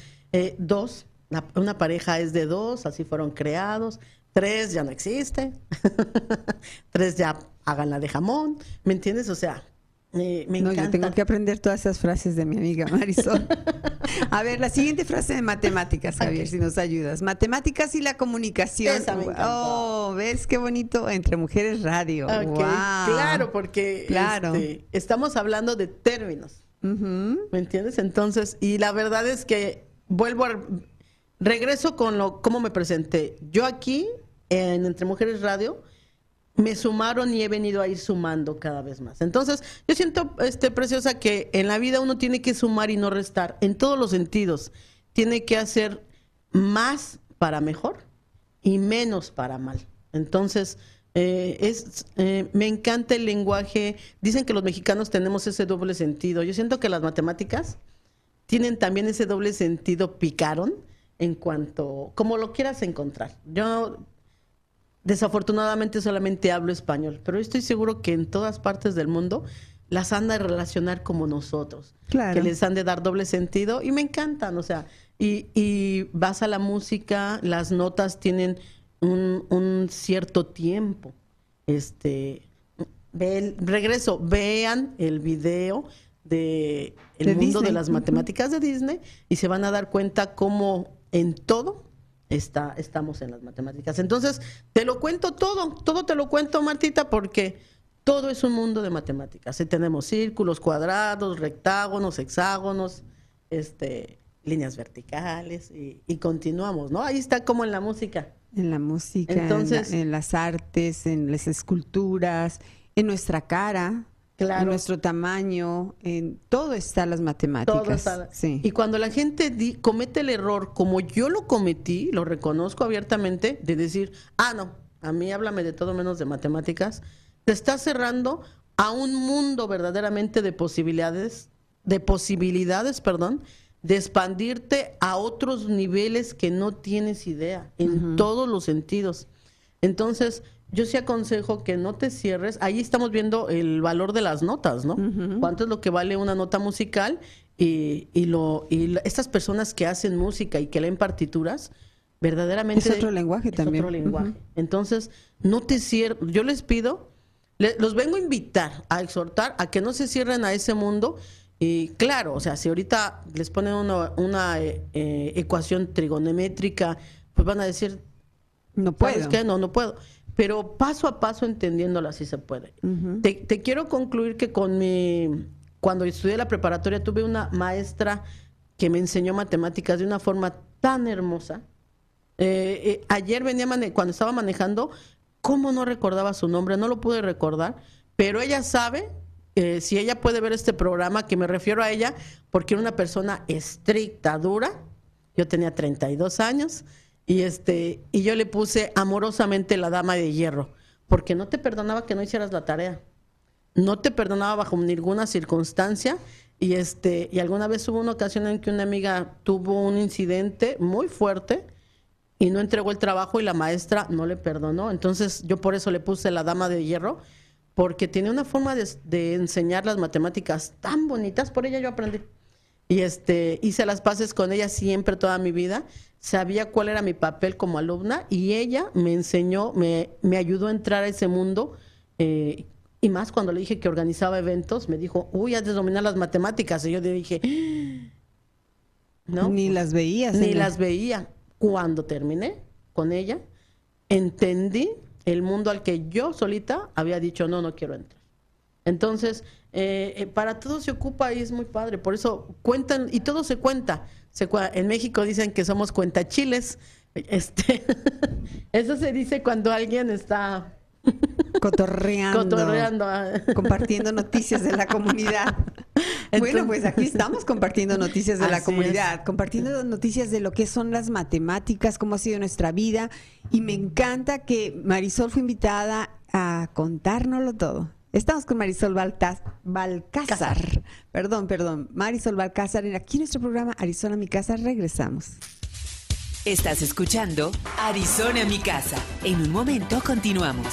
S4: dos una, pareja es de dos, así fueron creados. Tres ya no existe. Tres ya hagan la de jamón. ¿Me entiendes? O sea, me no,
S2: yo tengo que aprender todas esas frases de mi amiga Marisol. A ver, la siguiente frase de matemáticas, Javier, si nos ayudas. Matemáticas y la comunicación. oh, ¿ves qué bonito? Entre mujeres radio.
S4: Claro, porque claro. Este, estamos hablando de términos. ¿Me entiendes? Entonces, y la verdad es que vuelvo a regreso con lo cómo me presenté. Yo aquí, en Entre Mujeres Radio, me sumaron y he venido a ir sumando cada vez más. Entonces, yo siento, este, preciosa, que en la vida uno tiene que sumar y no restar, en todos los sentidos. Tiene que hacer más para mejor y menos para mal. Entonces, eh, es, eh, me encanta el lenguaje. Dicen que los mexicanos tenemos ese doble sentido. Yo siento que las matemáticas tienen también ese doble sentido picaron en cuanto, como lo quieras encontrar. Yo desafortunadamente solamente hablo español, pero estoy seguro que en todas partes del mundo las han de relacionar como nosotros, que les han de dar doble sentido y me encantan, o sea, y, y vas a la música, las notas tienen un, un cierto tiempo. Este, ve regreso, vean el video de El mundo de las matemáticas de Disney y se van a dar cuenta cómo en todo está, estamos en las matemáticas. Entonces, te lo cuento todo, todo te lo cuento, Martita, porque todo es un mundo de matemáticas. tenemos círculos, cuadrados, rectágonos, hexágonos, este, líneas verticales y, continuamos, ¿no? Ahí está como en la música.
S2: En la música, Entonces, en las artes, en las esculturas, en nuestra cara. Claro. En nuestro tamaño, en todo está las matemáticas.
S4: Y cuando la gente comete el error, como yo lo cometí, lo reconozco abiertamente, de decir, ah, no, a mí háblame de todo menos de matemáticas, te está cerrando a un mundo verdaderamente de posibilidades, de posibilidades, perdón, de expandirte a otros niveles que no tienes idea, en todos los sentidos. Entonces, yo sí aconsejo que no te cierres. Ahí estamos viendo el valor de las notas, ¿no? ¿Cuánto es lo que vale una nota musical? Y, y lo, y estas personas que hacen música y que leen partituras, verdaderamente...
S2: Es otro lenguaje también.
S4: Otro lenguaje. Entonces, no te cierres. Yo les pido, los vengo a invitar, a exhortar a que no se cierren a ese mundo. Y claro, o sea, si ahorita les ponen una, una eh, eh, ecuación trigonométrica, pues van a decir,
S2: no puedo.
S4: qué? No, no puedo pero paso a paso entendiéndola si se puede. te, quiero concluir que con mi, cuando estudié la preparatoria tuve una maestra que me enseñó matemáticas de una forma tan hermosa. Eh, eh, ayer venía cuando estaba manejando, ¿cómo no recordaba su nombre? No lo pude recordar, pero ella sabe, eh, si ella puede ver este programa, que me refiero a ella, porque era una persona estricta, dura. Yo tenía 32 años y este, y yo le puse amorosamente la dama de hierro, porque no te perdonaba que no hicieras la tarea. No te perdonaba bajo ninguna circunstancia. Y este, y alguna vez hubo una ocasión en que una amiga tuvo un incidente muy fuerte y no entregó el trabajo y la maestra no le perdonó. Entonces, yo por eso le puse la dama de hierro, porque tiene una forma de, de enseñar las matemáticas tan bonitas, por ella yo aprendí. Y este, hice las paces con ella siempre toda mi vida. Sabía cuál era mi papel como alumna y ella me enseñó, me, me ayudó a entrar a ese mundo. eh, y más cuando le dije que organizaba eventos, me dijo, uy, has de dominar las matemáticas. Y yo le dije, no,
S2: Ni las veías.
S4: ni las veía. Cuando terminé con ella, entendí el mundo al que yo solita había dicho, no, no quiero entrar. Entonces, eh, eh, para todo se ocupa y es muy padre. Por eso cuentan, y todo se cuenta. Se en México dicen que somos cuentachiles. Este, eso se dice cuando alguien está
S2: Cotorreando.
S4: cotorreando. ah.
S2: Compartiendo noticias de la comunidad. bueno, pues aquí estamos compartiendo noticias de la comunidad, compartiendo noticias de lo que son las matemáticas, cómo ha sido nuestra vida. Y me encanta que Marisol fue invitada a contárnoslo todo. Estamos con Marisol Baltaz- Balcázar. Perdón, perdón. Marisol Balcázar. en Aquí en nuestro programa Arizona Mi Casa. Regresamos.
S1: Estás escuchando Arizona mi casa. En un momento continuamos.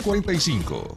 S3: 345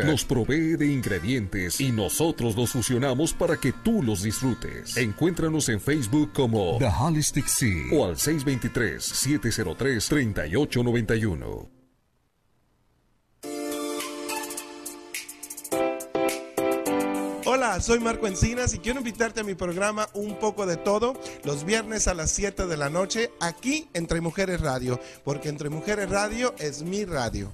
S3: nos provee de ingredientes y nosotros los fusionamos para que tú los disfrutes. Encuéntranos en Facebook como The Holistic Sea o al 623-703-3891.
S6: Hola, soy Marco Encinas y quiero invitarte a mi programa Un poco de todo los viernes a las 7 de la noche aquí Entre Mujeres Radio, porque Entre Mujeres Radio es mi radio.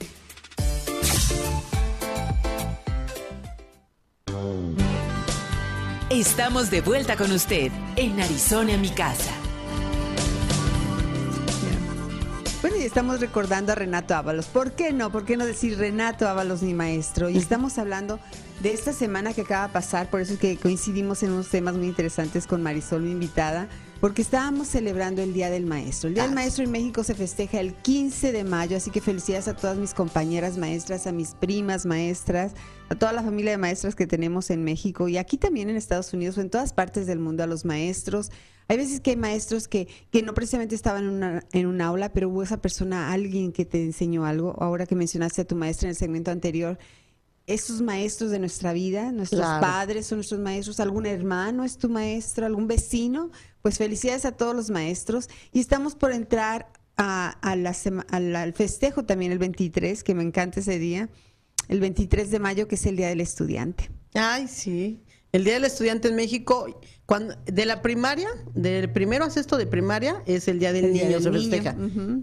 S1: Estamos de vuelta con usted en Arizona mi casa.
S2: Bueno, y estamos recordando a Renato Ábalos. ¿Por qué no? ¿Por qué no decir Renato Ábalos, mi maestro? Y estamos hablando de esta semana que acaba de pasar, por eso es que coincidimos en unos temas muy interesantes con Marisol, mi invitada, porque estábamos celebrando el Día del Maestro. El Día del Maestro en México se festeja el 15 de mayo, así que felicidades a todas mis compañeras maestras, a mis primas maestras, a toda la familia de maestras que tenemos en México y aquí también en Estados Unidos o en todas partes del mundo, a los maestros. Hay veces que hay maestros que, que no precisamente estaban en, una, en un aula, pero hubo esa persona, alguien que te enseñó algo. Ahora que mencionaste a tu maestra en el segmento anterior, esos maestros de nuestra vida, nuestros
S4: Claro.
S2: padres son nuestros maestros, algún hermano es tu maestro, algún vecino, pues felicidades a todos los maestros. Y estamos por entrar a, al festejo también el 23, que me encanta ese día, el 23 de mayo, que es el Día del Estudiante.
S4: Ay, sí. El Día del Estudiante en México, cuando, de la primaria, del primero a sexto de primaria, es el Día del
S2: El Día
S4: Niño,
S2: del
S4: se
S2: Niño,
S4: festeja.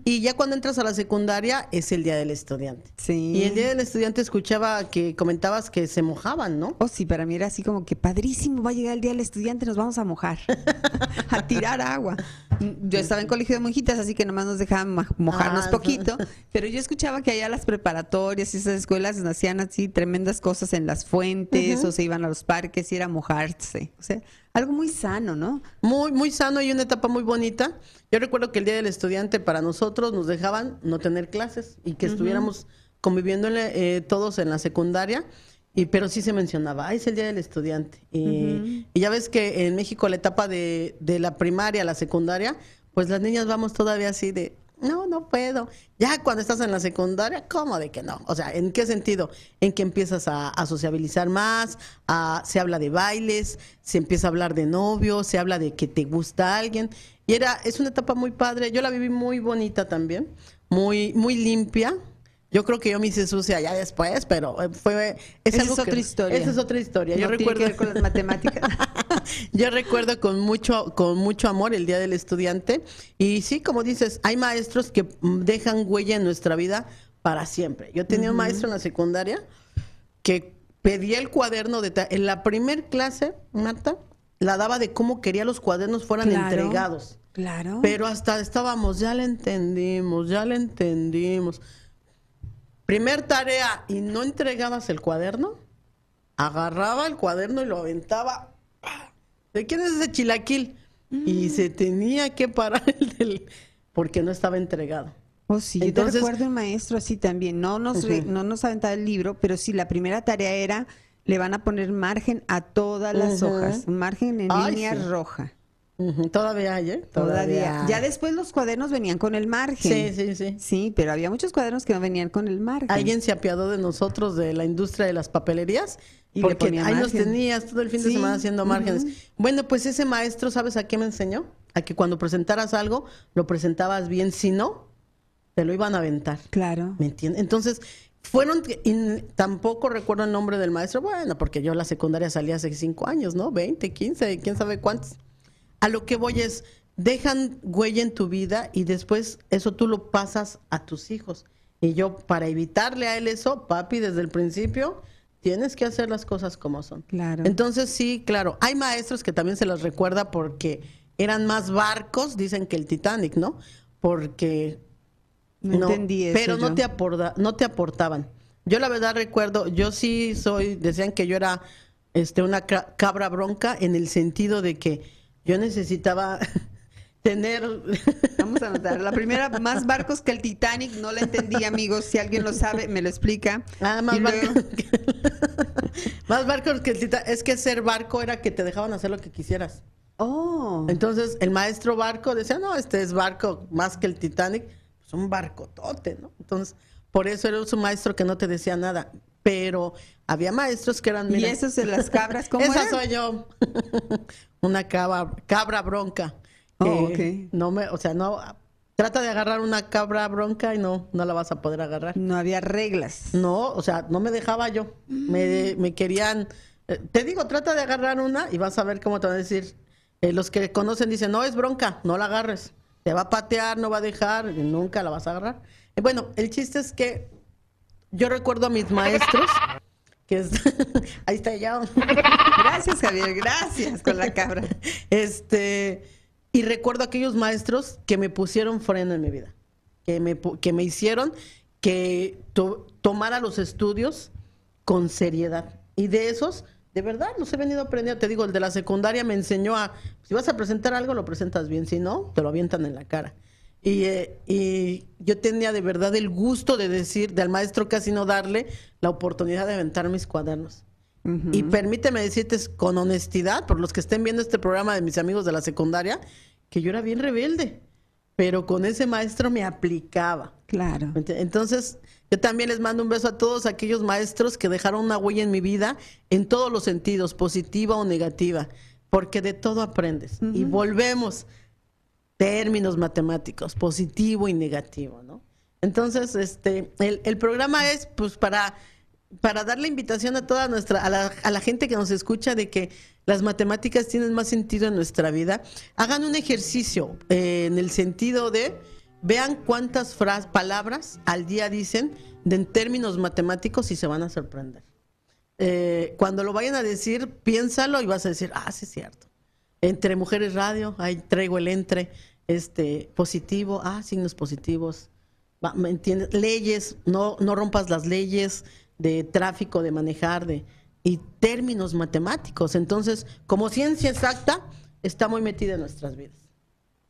S4: Y ya cuando entras a la secundaria, es el Día del Estudiante.
S2: Sí.
S4: Y el Día del Estudiante escuchaba que comentabas que se mojaban, ¿no?
S2: Oh, sí, para mí era así como que padrísimo, va a llegar el día del estudiante, nos vamos a mojar, a tirar agua. Yo estaba en colegio de monjitas, así que nomás nos dejaban mojarnos
S4: Ah,
S2: poquito, pero yo escuchaba que allá las preparatorias y esas escuelas hacían así tremendas cosas en las fuentes o se iban a los parques y era mojarse. O sea, algo muy sano, ¿no?
S4: Muy, muy sano y una etapa muy bonita. Yo recuerdo que el Día del Estudiante para nosotros nos dejaban no tener clases y que estuviéramos conviviendo eh, todos en la secundaria. Y, pero sí se mencionaba, "Ay, es el Día del Estudiante. Y, y ya ves que en México la etapa de, de la primaria a la secundaria, pues las niñas vamos todavía así de, no, no puedo. Ya cuando estás en la secundaria, ¿cómo de que no? O sea, ¿en qué sentido? En que empiezas a, sociabilizar más, a- se habla de bailes, se empieza a hablar de novios, se habla de que te gusta alguien. Y era, es una etapa muy padre. Yo la viví muy bonita también, muy, muy limpia. Yo creo que yo me hice sucia ya después, pero eh, fue es
S2: Esa
S4: algo
S2: es otra
S4: que-
S2: historia.
S4: Esa es otra historia. yo
S2: tiene
S4: recuerdo
S2: que ver con las matemáticas.
S4: yo recuerdo con mucho con mucho amor el Día del Estudiante y sí, como dices, hay maestros que dejan huella en nuestra vida para siempre. Yo tenía un maestro en la secundaria que pedía el cuaderno de en la primer clase, Marta, la daba de cómo quería los cuadernos fueran
S2: Claro.
S4: entregados.
S2: Claro.
S4: Pero hasta estábamos, ya le entendimos, ya le entendimos. Primer tarea y no entregabas el cuaderno, agarraba el cuaderno y lo aventaba. ¿De quién es ese chilaquil? Y se tenía que parar el del... porque no estaba entregado.
S2: Oh, sí, yo te recuerdo un maestro así también. No nos, re-
S4: Ujú.
S2: no nos aventaba el libro, pero sí, la primera tarea era, le van a poner margen a todas las hojas. Margen en
S4: Ay,
S2: línea
S4: sí.
S2: roja.
S4: Todavía hay, ¿eh?
S2: Todavía. Ya después los cuadernos venían con el margen.
S4: Sí, sí, sí.
S2: Sí, pero había muchos cuadernos que no venían con el margen.
S4: Alguien se apiadó de nosotros de la industria de las papelerías
S2: Y le
S4: porque
S2: ponía
S4: ahí
S2: margen.
S4: tenías todo el fin de semana haciendo márgenes. Bueno, pues ese maestro, ¿sabes a qué me enseñó? A que cuando presentaras algo, lo presentabas bien, si no, te lo iban a aventar.
S2: Claro.
S4: ¿Me entiendes? Entonces, fueron, y tampoco recuerdo el nombre del maestro, bueno, porque yo la secundaria salí hace cinco años, ¿no? 20, 15, quién sabe cuántos. A lo que voy es, dejan huella en tu vida y después eso tú lo pasas a tus hijos. Y yo, para evitarle a él eso, papi, desde el principio, tienes que hacer las cosas como son.
S2: Claro.
S4: Entonces, sí, claro, hay maestros que también se los recuerda porque eran más barcos, dicen que el Titanic, ¿no? Porque
S2: No, entendí eso.
S4: pero no te aporta, no te aportaban. Yo la verdad recuerdo, yo sí soy, decían que yo era este una ca- cabra bronca en el sentido de que yo necesitaba tener
S2: Vamos a anotar. La primera, más barcos que el Titanic, no la entendí, amigos. Si alguien lo sabe, me lo explica.
S4: Ah, más
S2: luego-
S4: barcos que, más barcos que el Tita- es que ser barco era que te dejaban hacer lo que quisieras.
S2: Oh.
S4: Entonces, el maestro barco decía, no, este es barco más que el Titanic, pues un barcotote, ¿no? Entonces, por eso era un maestro que no te decía nada. Pero había maestros que eran...
S2: ¿Y
S4: mira,
S2: esos de las cabras cómo
S4: Esa
S2: eran?
S4: soy yo. una cabra, cabra bronca.
S2: Oh, ok.
S4: No me, o sea, no... Trata de agarrar una cabra bronca y no, no la vas a poder agarrar.
S2: No había reglas.
S4: No, o sea, no me dejaba yo. Me, me querían. eh, te digo, trata de agarrar una y vas a ver cómo te van a decir. Eh, los que conocen dicen, no es bronca, no la agarres. Te va a patear, no va a dejar, y nunca la vas a agarrar. Y bueno, el chiste es que yo recuerdo a mis maestros, que es. ahí está ya.
S2: Gracias, Javier. Gracias con la cabra.
S4: Este, y recuerdo aquellos maestros que me pusieron freno en mi vida, que me, que me hicieron que to- tomara los estudios con seriedad. Y de esos, de verdad, los he venido aprendiendo. Te digo, el de la secundaria me enseñó a, si vas a presentar algo, lo presentas bien, si no, te lo avientan en la cara. Y, eh, y yo tenía de verdad el gusto de decir, del maestro casi no darle la oportunidad de aventar mis cuadernos. Y permíteme decirte con honestidad, por los que estén viendo este programa de mis amigos de la secundaria, que yo era bien rebelde, pero con ese maestro me aplicaba.
S2: Claro.
S4: Entonces, yo también les mando un beso a todos aquellos maestros que dejaron una huella en mi vida en todos los sentidos, positiva o negativa, porque de todo aprendes. Y volvemos, términos matemáticos, positivo y negativo, ¿no? Entonces, este, el, programa es pues para, para dar la invitación a toda nuestra, a la, a la gente que nos escucha de que las matemáticas tienen más sentido en nuestra vida. Hagan un ejercicio eh, en el sentido de vean cuántas fras- palabras al día dicen de en términos matemáticos y se van a sorprender. Eh, cuando lo vayan a decir, piénsalo y vas a decir, ah, sí es cierto. Entre mujeres radio, ahí traigo el entre, este, positivo, ah, signos positivos. Va, ¿Me entiendes? Leyes, no, no rompas las leyes de tráfico, de manejar, de, y términos matemáticos. Entonces, como ciencia exacta, está muy metida en nuestras vidas.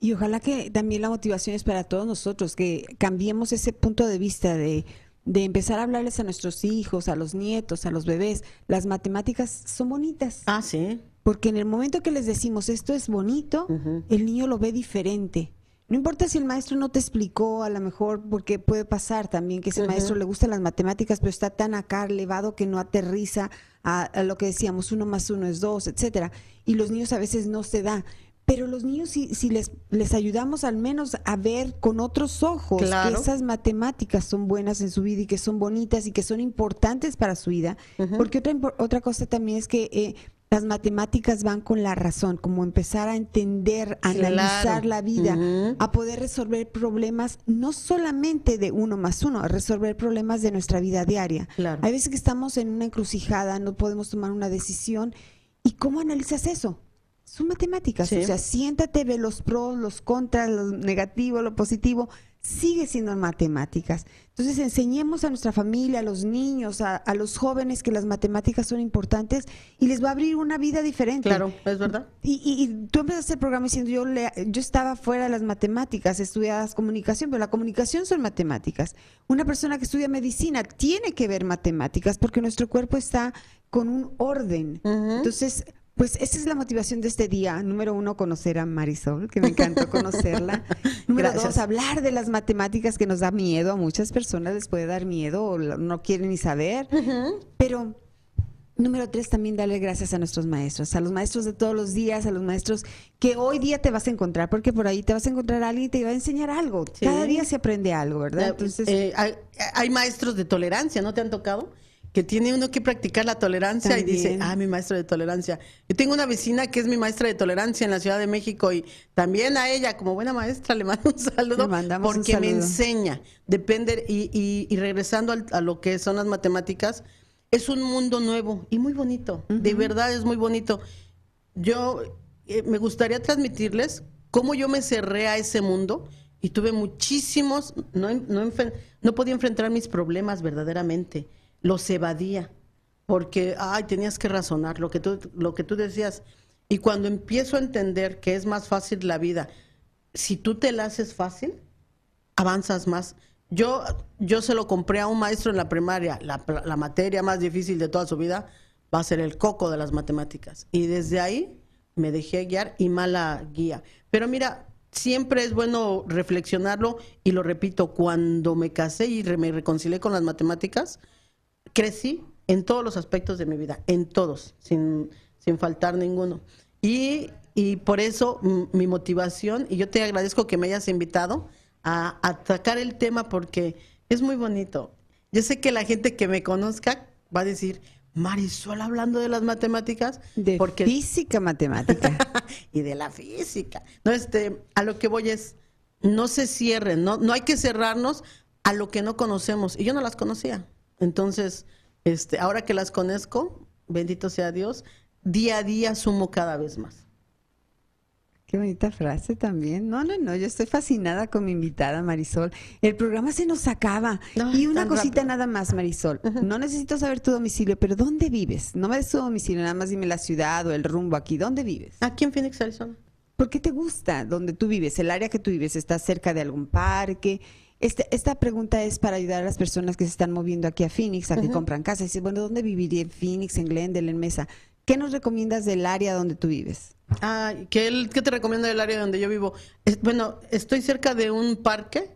S2: Y ojalá que también la motivación es para todos nosotros, que cambiemos ese punto de vista de, de empezar a hablarles a nuestros hijos, a los nietos, a los bebés. Las matemáticas son bonitas.
S4: Ah, sí.
S2: Porque en el momento que les decimos esto es bonito, el niño lo ve diferente. No importa si el maestro no te explicó, a lo mejor, porque puede pasar también que ese maestro le gustan las matemáticas, pero está tan acá elevado que no aterriza a, a lo que decíamos, uno más uno es dos, etcétera. Y los niños a veces no se da. pero los niños si, si les, les ayudamos al menos a ver con otros ojos
S4: Claro.
S2: que esas matemáticas son buenas en su vida y que son bonitas y que son importantes para su vida, porque otra, otra cosa también es que eh, las matemáticas van con la razón, como empezar a entender, a
S4: Claro.
S2: analizar la vida, a poder resolver problemas no solamente de uno más uno, a resolver problemas de nuestra vida diaria.
S4: Claro.
S2: Hay veces que estamos en una encrucijada, no podemos tomar una decisión. ¿Y cómo analizas eso? Son matemáticas.
S4: Sí.
S2: O sea, siéntate, ve los pros, los contras, lo negativo, lo positivo. Sigue siendo matemáticas. Entonces, enseñemos a nuestra familia, a los niños, a, a los jóvenes que las matemáticas son importantes y les va a abrir una vida diferente.
S4: Claro, es verdad.
S2: Y, y- y tú empezaste el programa diciendo, yo, le- yo estaba fuera de las matemáticas, estudiabas comunicación, pero la comunicación son matemáticas. Una persona que estudia medicina tiene que ver matemáticas porque nuestro cuerpo está con un orden. Entonces, pues esa es la motivación de este día. Número uno, conocer a Marisol, que me encantó conocerla. Número
S4: Gracias.
S2: dos, hablar de las matemáticas que nos da miedo. A muchas personas les puede dar miedo o no quieren ni saber. Pero Número tres, también darle gracias a nuestros maestros, a los maestros de todos los días, a los maestros que hoy día te vas a encontrar, porque por ahí te vas a encontrar a alguien y te va a enseñar algo.
S4: Sí.
S2: Cada día se aprende algo, ¿verdad?
S4: Eh,
S2: Entonces,
S4: eh, hay, hay maestros de tolerancia, ¿no te han tocado? Que tiene uno que practicar la tolerancia y dice, ah, mi maestro de tolerancia. Yo tengo una vecina que es mi maestra de tolerancia en la Ciudad de México y también a ella, como buena maestra, le mando un saludo
S2: un
S4: porque me enseña. Depende, y, y- y regresando al- a lo que son las matemáticas, es un mundo nuevo y muy bonito. De verdad es muy bonito. Yo eh, me gustaría transmitirles cómo yo me cerré a ese mundo y tuve muchísimos, no, no, no podía enfrentar mis problemas verdaderamente, los evadía, porque, ay, tenías que razonar lo que tú, lo que tú decías. Y cuando empiezo a entender que es más fácil la vida, si tú te la haces fácil, avanzas más. Yo, yo se lo compré a un maestro en la primaria, la, la materia más difícil de toda su vida va a ser el coco de las matemáticas. Y desde ahí me dejé guiar y mala guía. Pero mira, siempre es bueno reflexionarlo y lo repito, cuando me casé y me reconcilié con las matemáticas, crecí en todos los aspectos de mi vida, en todos, sin, sin faltar ninguno. Y, y por eso mi motivación, y yo te agradezco que me hayas invitado a, a atacar el tema porque es muy bonito. Yo sé que la gente que me conozca va a decir, Marisol hablando de las matemáticas,
S2: de
S4: porque
S2: física matemática.
S4: y de la física. No, este, a lo que voy es, no se cierren, no, no hay que cerrarnos a lo que no conocemos. Y yo no las conocía. Entonces, este, ahora que las conozco, bendito sea Dios, día a día sumo cada vez más.
S2: Qué bonita frase también. No, no, no, yo estoy fascinada con mi invitada Marisol. El programa se nos acaba.
S4: Ay,
S2: y una cosita
S4: rápido.
S2: nada más, Marisol. No necesito saber tu domicilio, pero ¿dónde vives? No me des tu domicilio, nada más dime la ciudad o el rumbo aquí. ¿Dónde vives?
S4: Aquí en Phoenix, Arizona.
S2: ¿Por qué te gusta donde tú vives? ¿El área que tú vives está cerca de algún parque? Este, esta pregunta es para ayudar a las personas que se están moviendo aquí a Phoenix, a que compran casa. Y dices, bueno, ¿dónde viviría en Phoenix, en Glendale, en Mesa? ¿Qué nos recomiendas del área donde tú vives?
S4: Ah, ¿qué, el- qué te recomiendo del área donde yo vivo? Es- bueno, estoy cerca de un parque,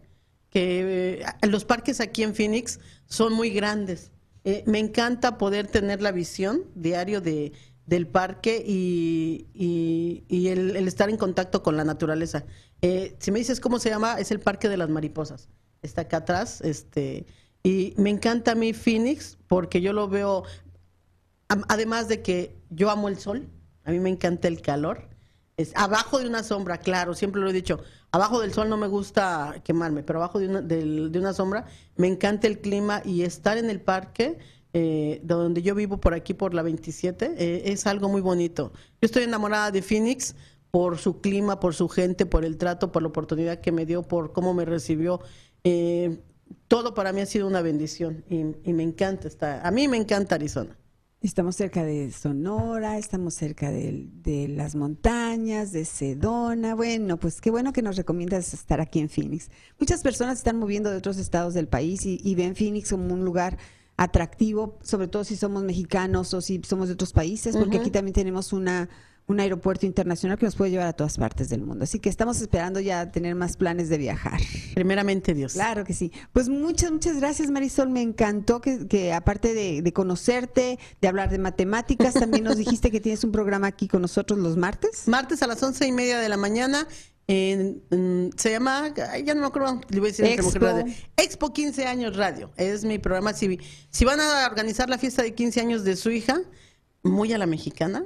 S4: que eh, los parques aquí en Phoenix son muy grandes. Eh, me encanta poder tener la visión diario de, del parque y, y- y el, el estar en contacto con la naturaleza. Eh, si me dices cómo se llama, es el Parque de las Mariposas. Está acá atrás, este, y me encanta a mí Phoenix porque yo lo veo, Además de que yo amo el sol, a mí me encanta el calor. Es abajo de una sombra, claro, siempre lo he dicho. Abajo del sol no me gusta quemarme, pero abajo de una, del- de una sombra me encanta el clima y estar en el parque, eh, donde yo vivo por aquí, por la 27, eh, es algo muy bonito. Yo estoy enamorada de Phoenix por su clima, por su gente, por el trato, por la oportunidad que me dio, por cómo me recibió. Eh, todo para mí ha sido una bendición y, y me encanta estar. A mí me encanta Arizona.
S2: Estamos cerca de Sonora, estamos cerca de, de las montañas, de Sedona. Bueno, pues qué bueno que nos recomiendas estar aquí en Phoenix. Muchas personas están moviendo de otros estados del país y, y ven Phoenix como un lugar atractivo, sobre todo si somos mexicanos o si somos de otros países, porque aquí también tenemos una un aeropuerto internacional que nos puede llevar a todas partes del mundo. Así que estamos esperando ya tener más planes de viajar.
S4: Primeramente Dios.
S2: Claro que sí. Pues muchas, muchas gracias Marisol. Me encantó que, aparte de, conocerte, de hablar de matemáticas, también nos dijiste que tienes un programa aquí con nosotros los martes.
S4: Martes a las once y media de la mañana. se llama, ya no me acuerdo, le voy a decir
S2: Expo.
S4: Expo 15 años radio. Es mi programa. Si, si van a organizar la fiesta de 15 años de su hija, muy a la mexicana,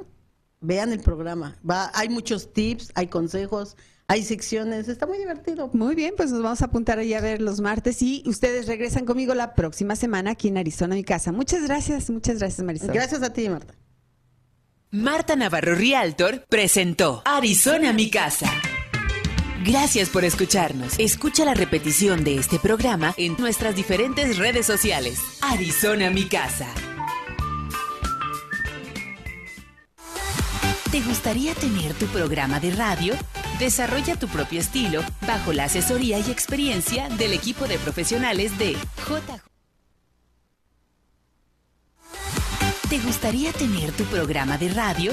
S4: vean el programa. Va, hay muchos tips, hay consejos, hay secciones, está muy divertido.
S2: Muy bien, pues nos vamos a apuntar ahí a ver los martes y ustedes regresan conmigo la próxima semana aquí en Arizona, mi casa. Muchas gracias, muchas gracias, Marisol.
S4: Gracias a ti, Marta.
S1: Marta Navarro Rialtor presentó Arizona, mi casa. Gracias por escucharnos. Escucha la repetición de este programa en nuestras diferentes redes sociales. Arizona, mi casa. ¿Te gustaría tener tu programa de radio? Desarrolla tu propio estilo bajo la asesoría y experiencia del equipo de profesionales de JJ. ¿Te gustaría tener tu programa de radio?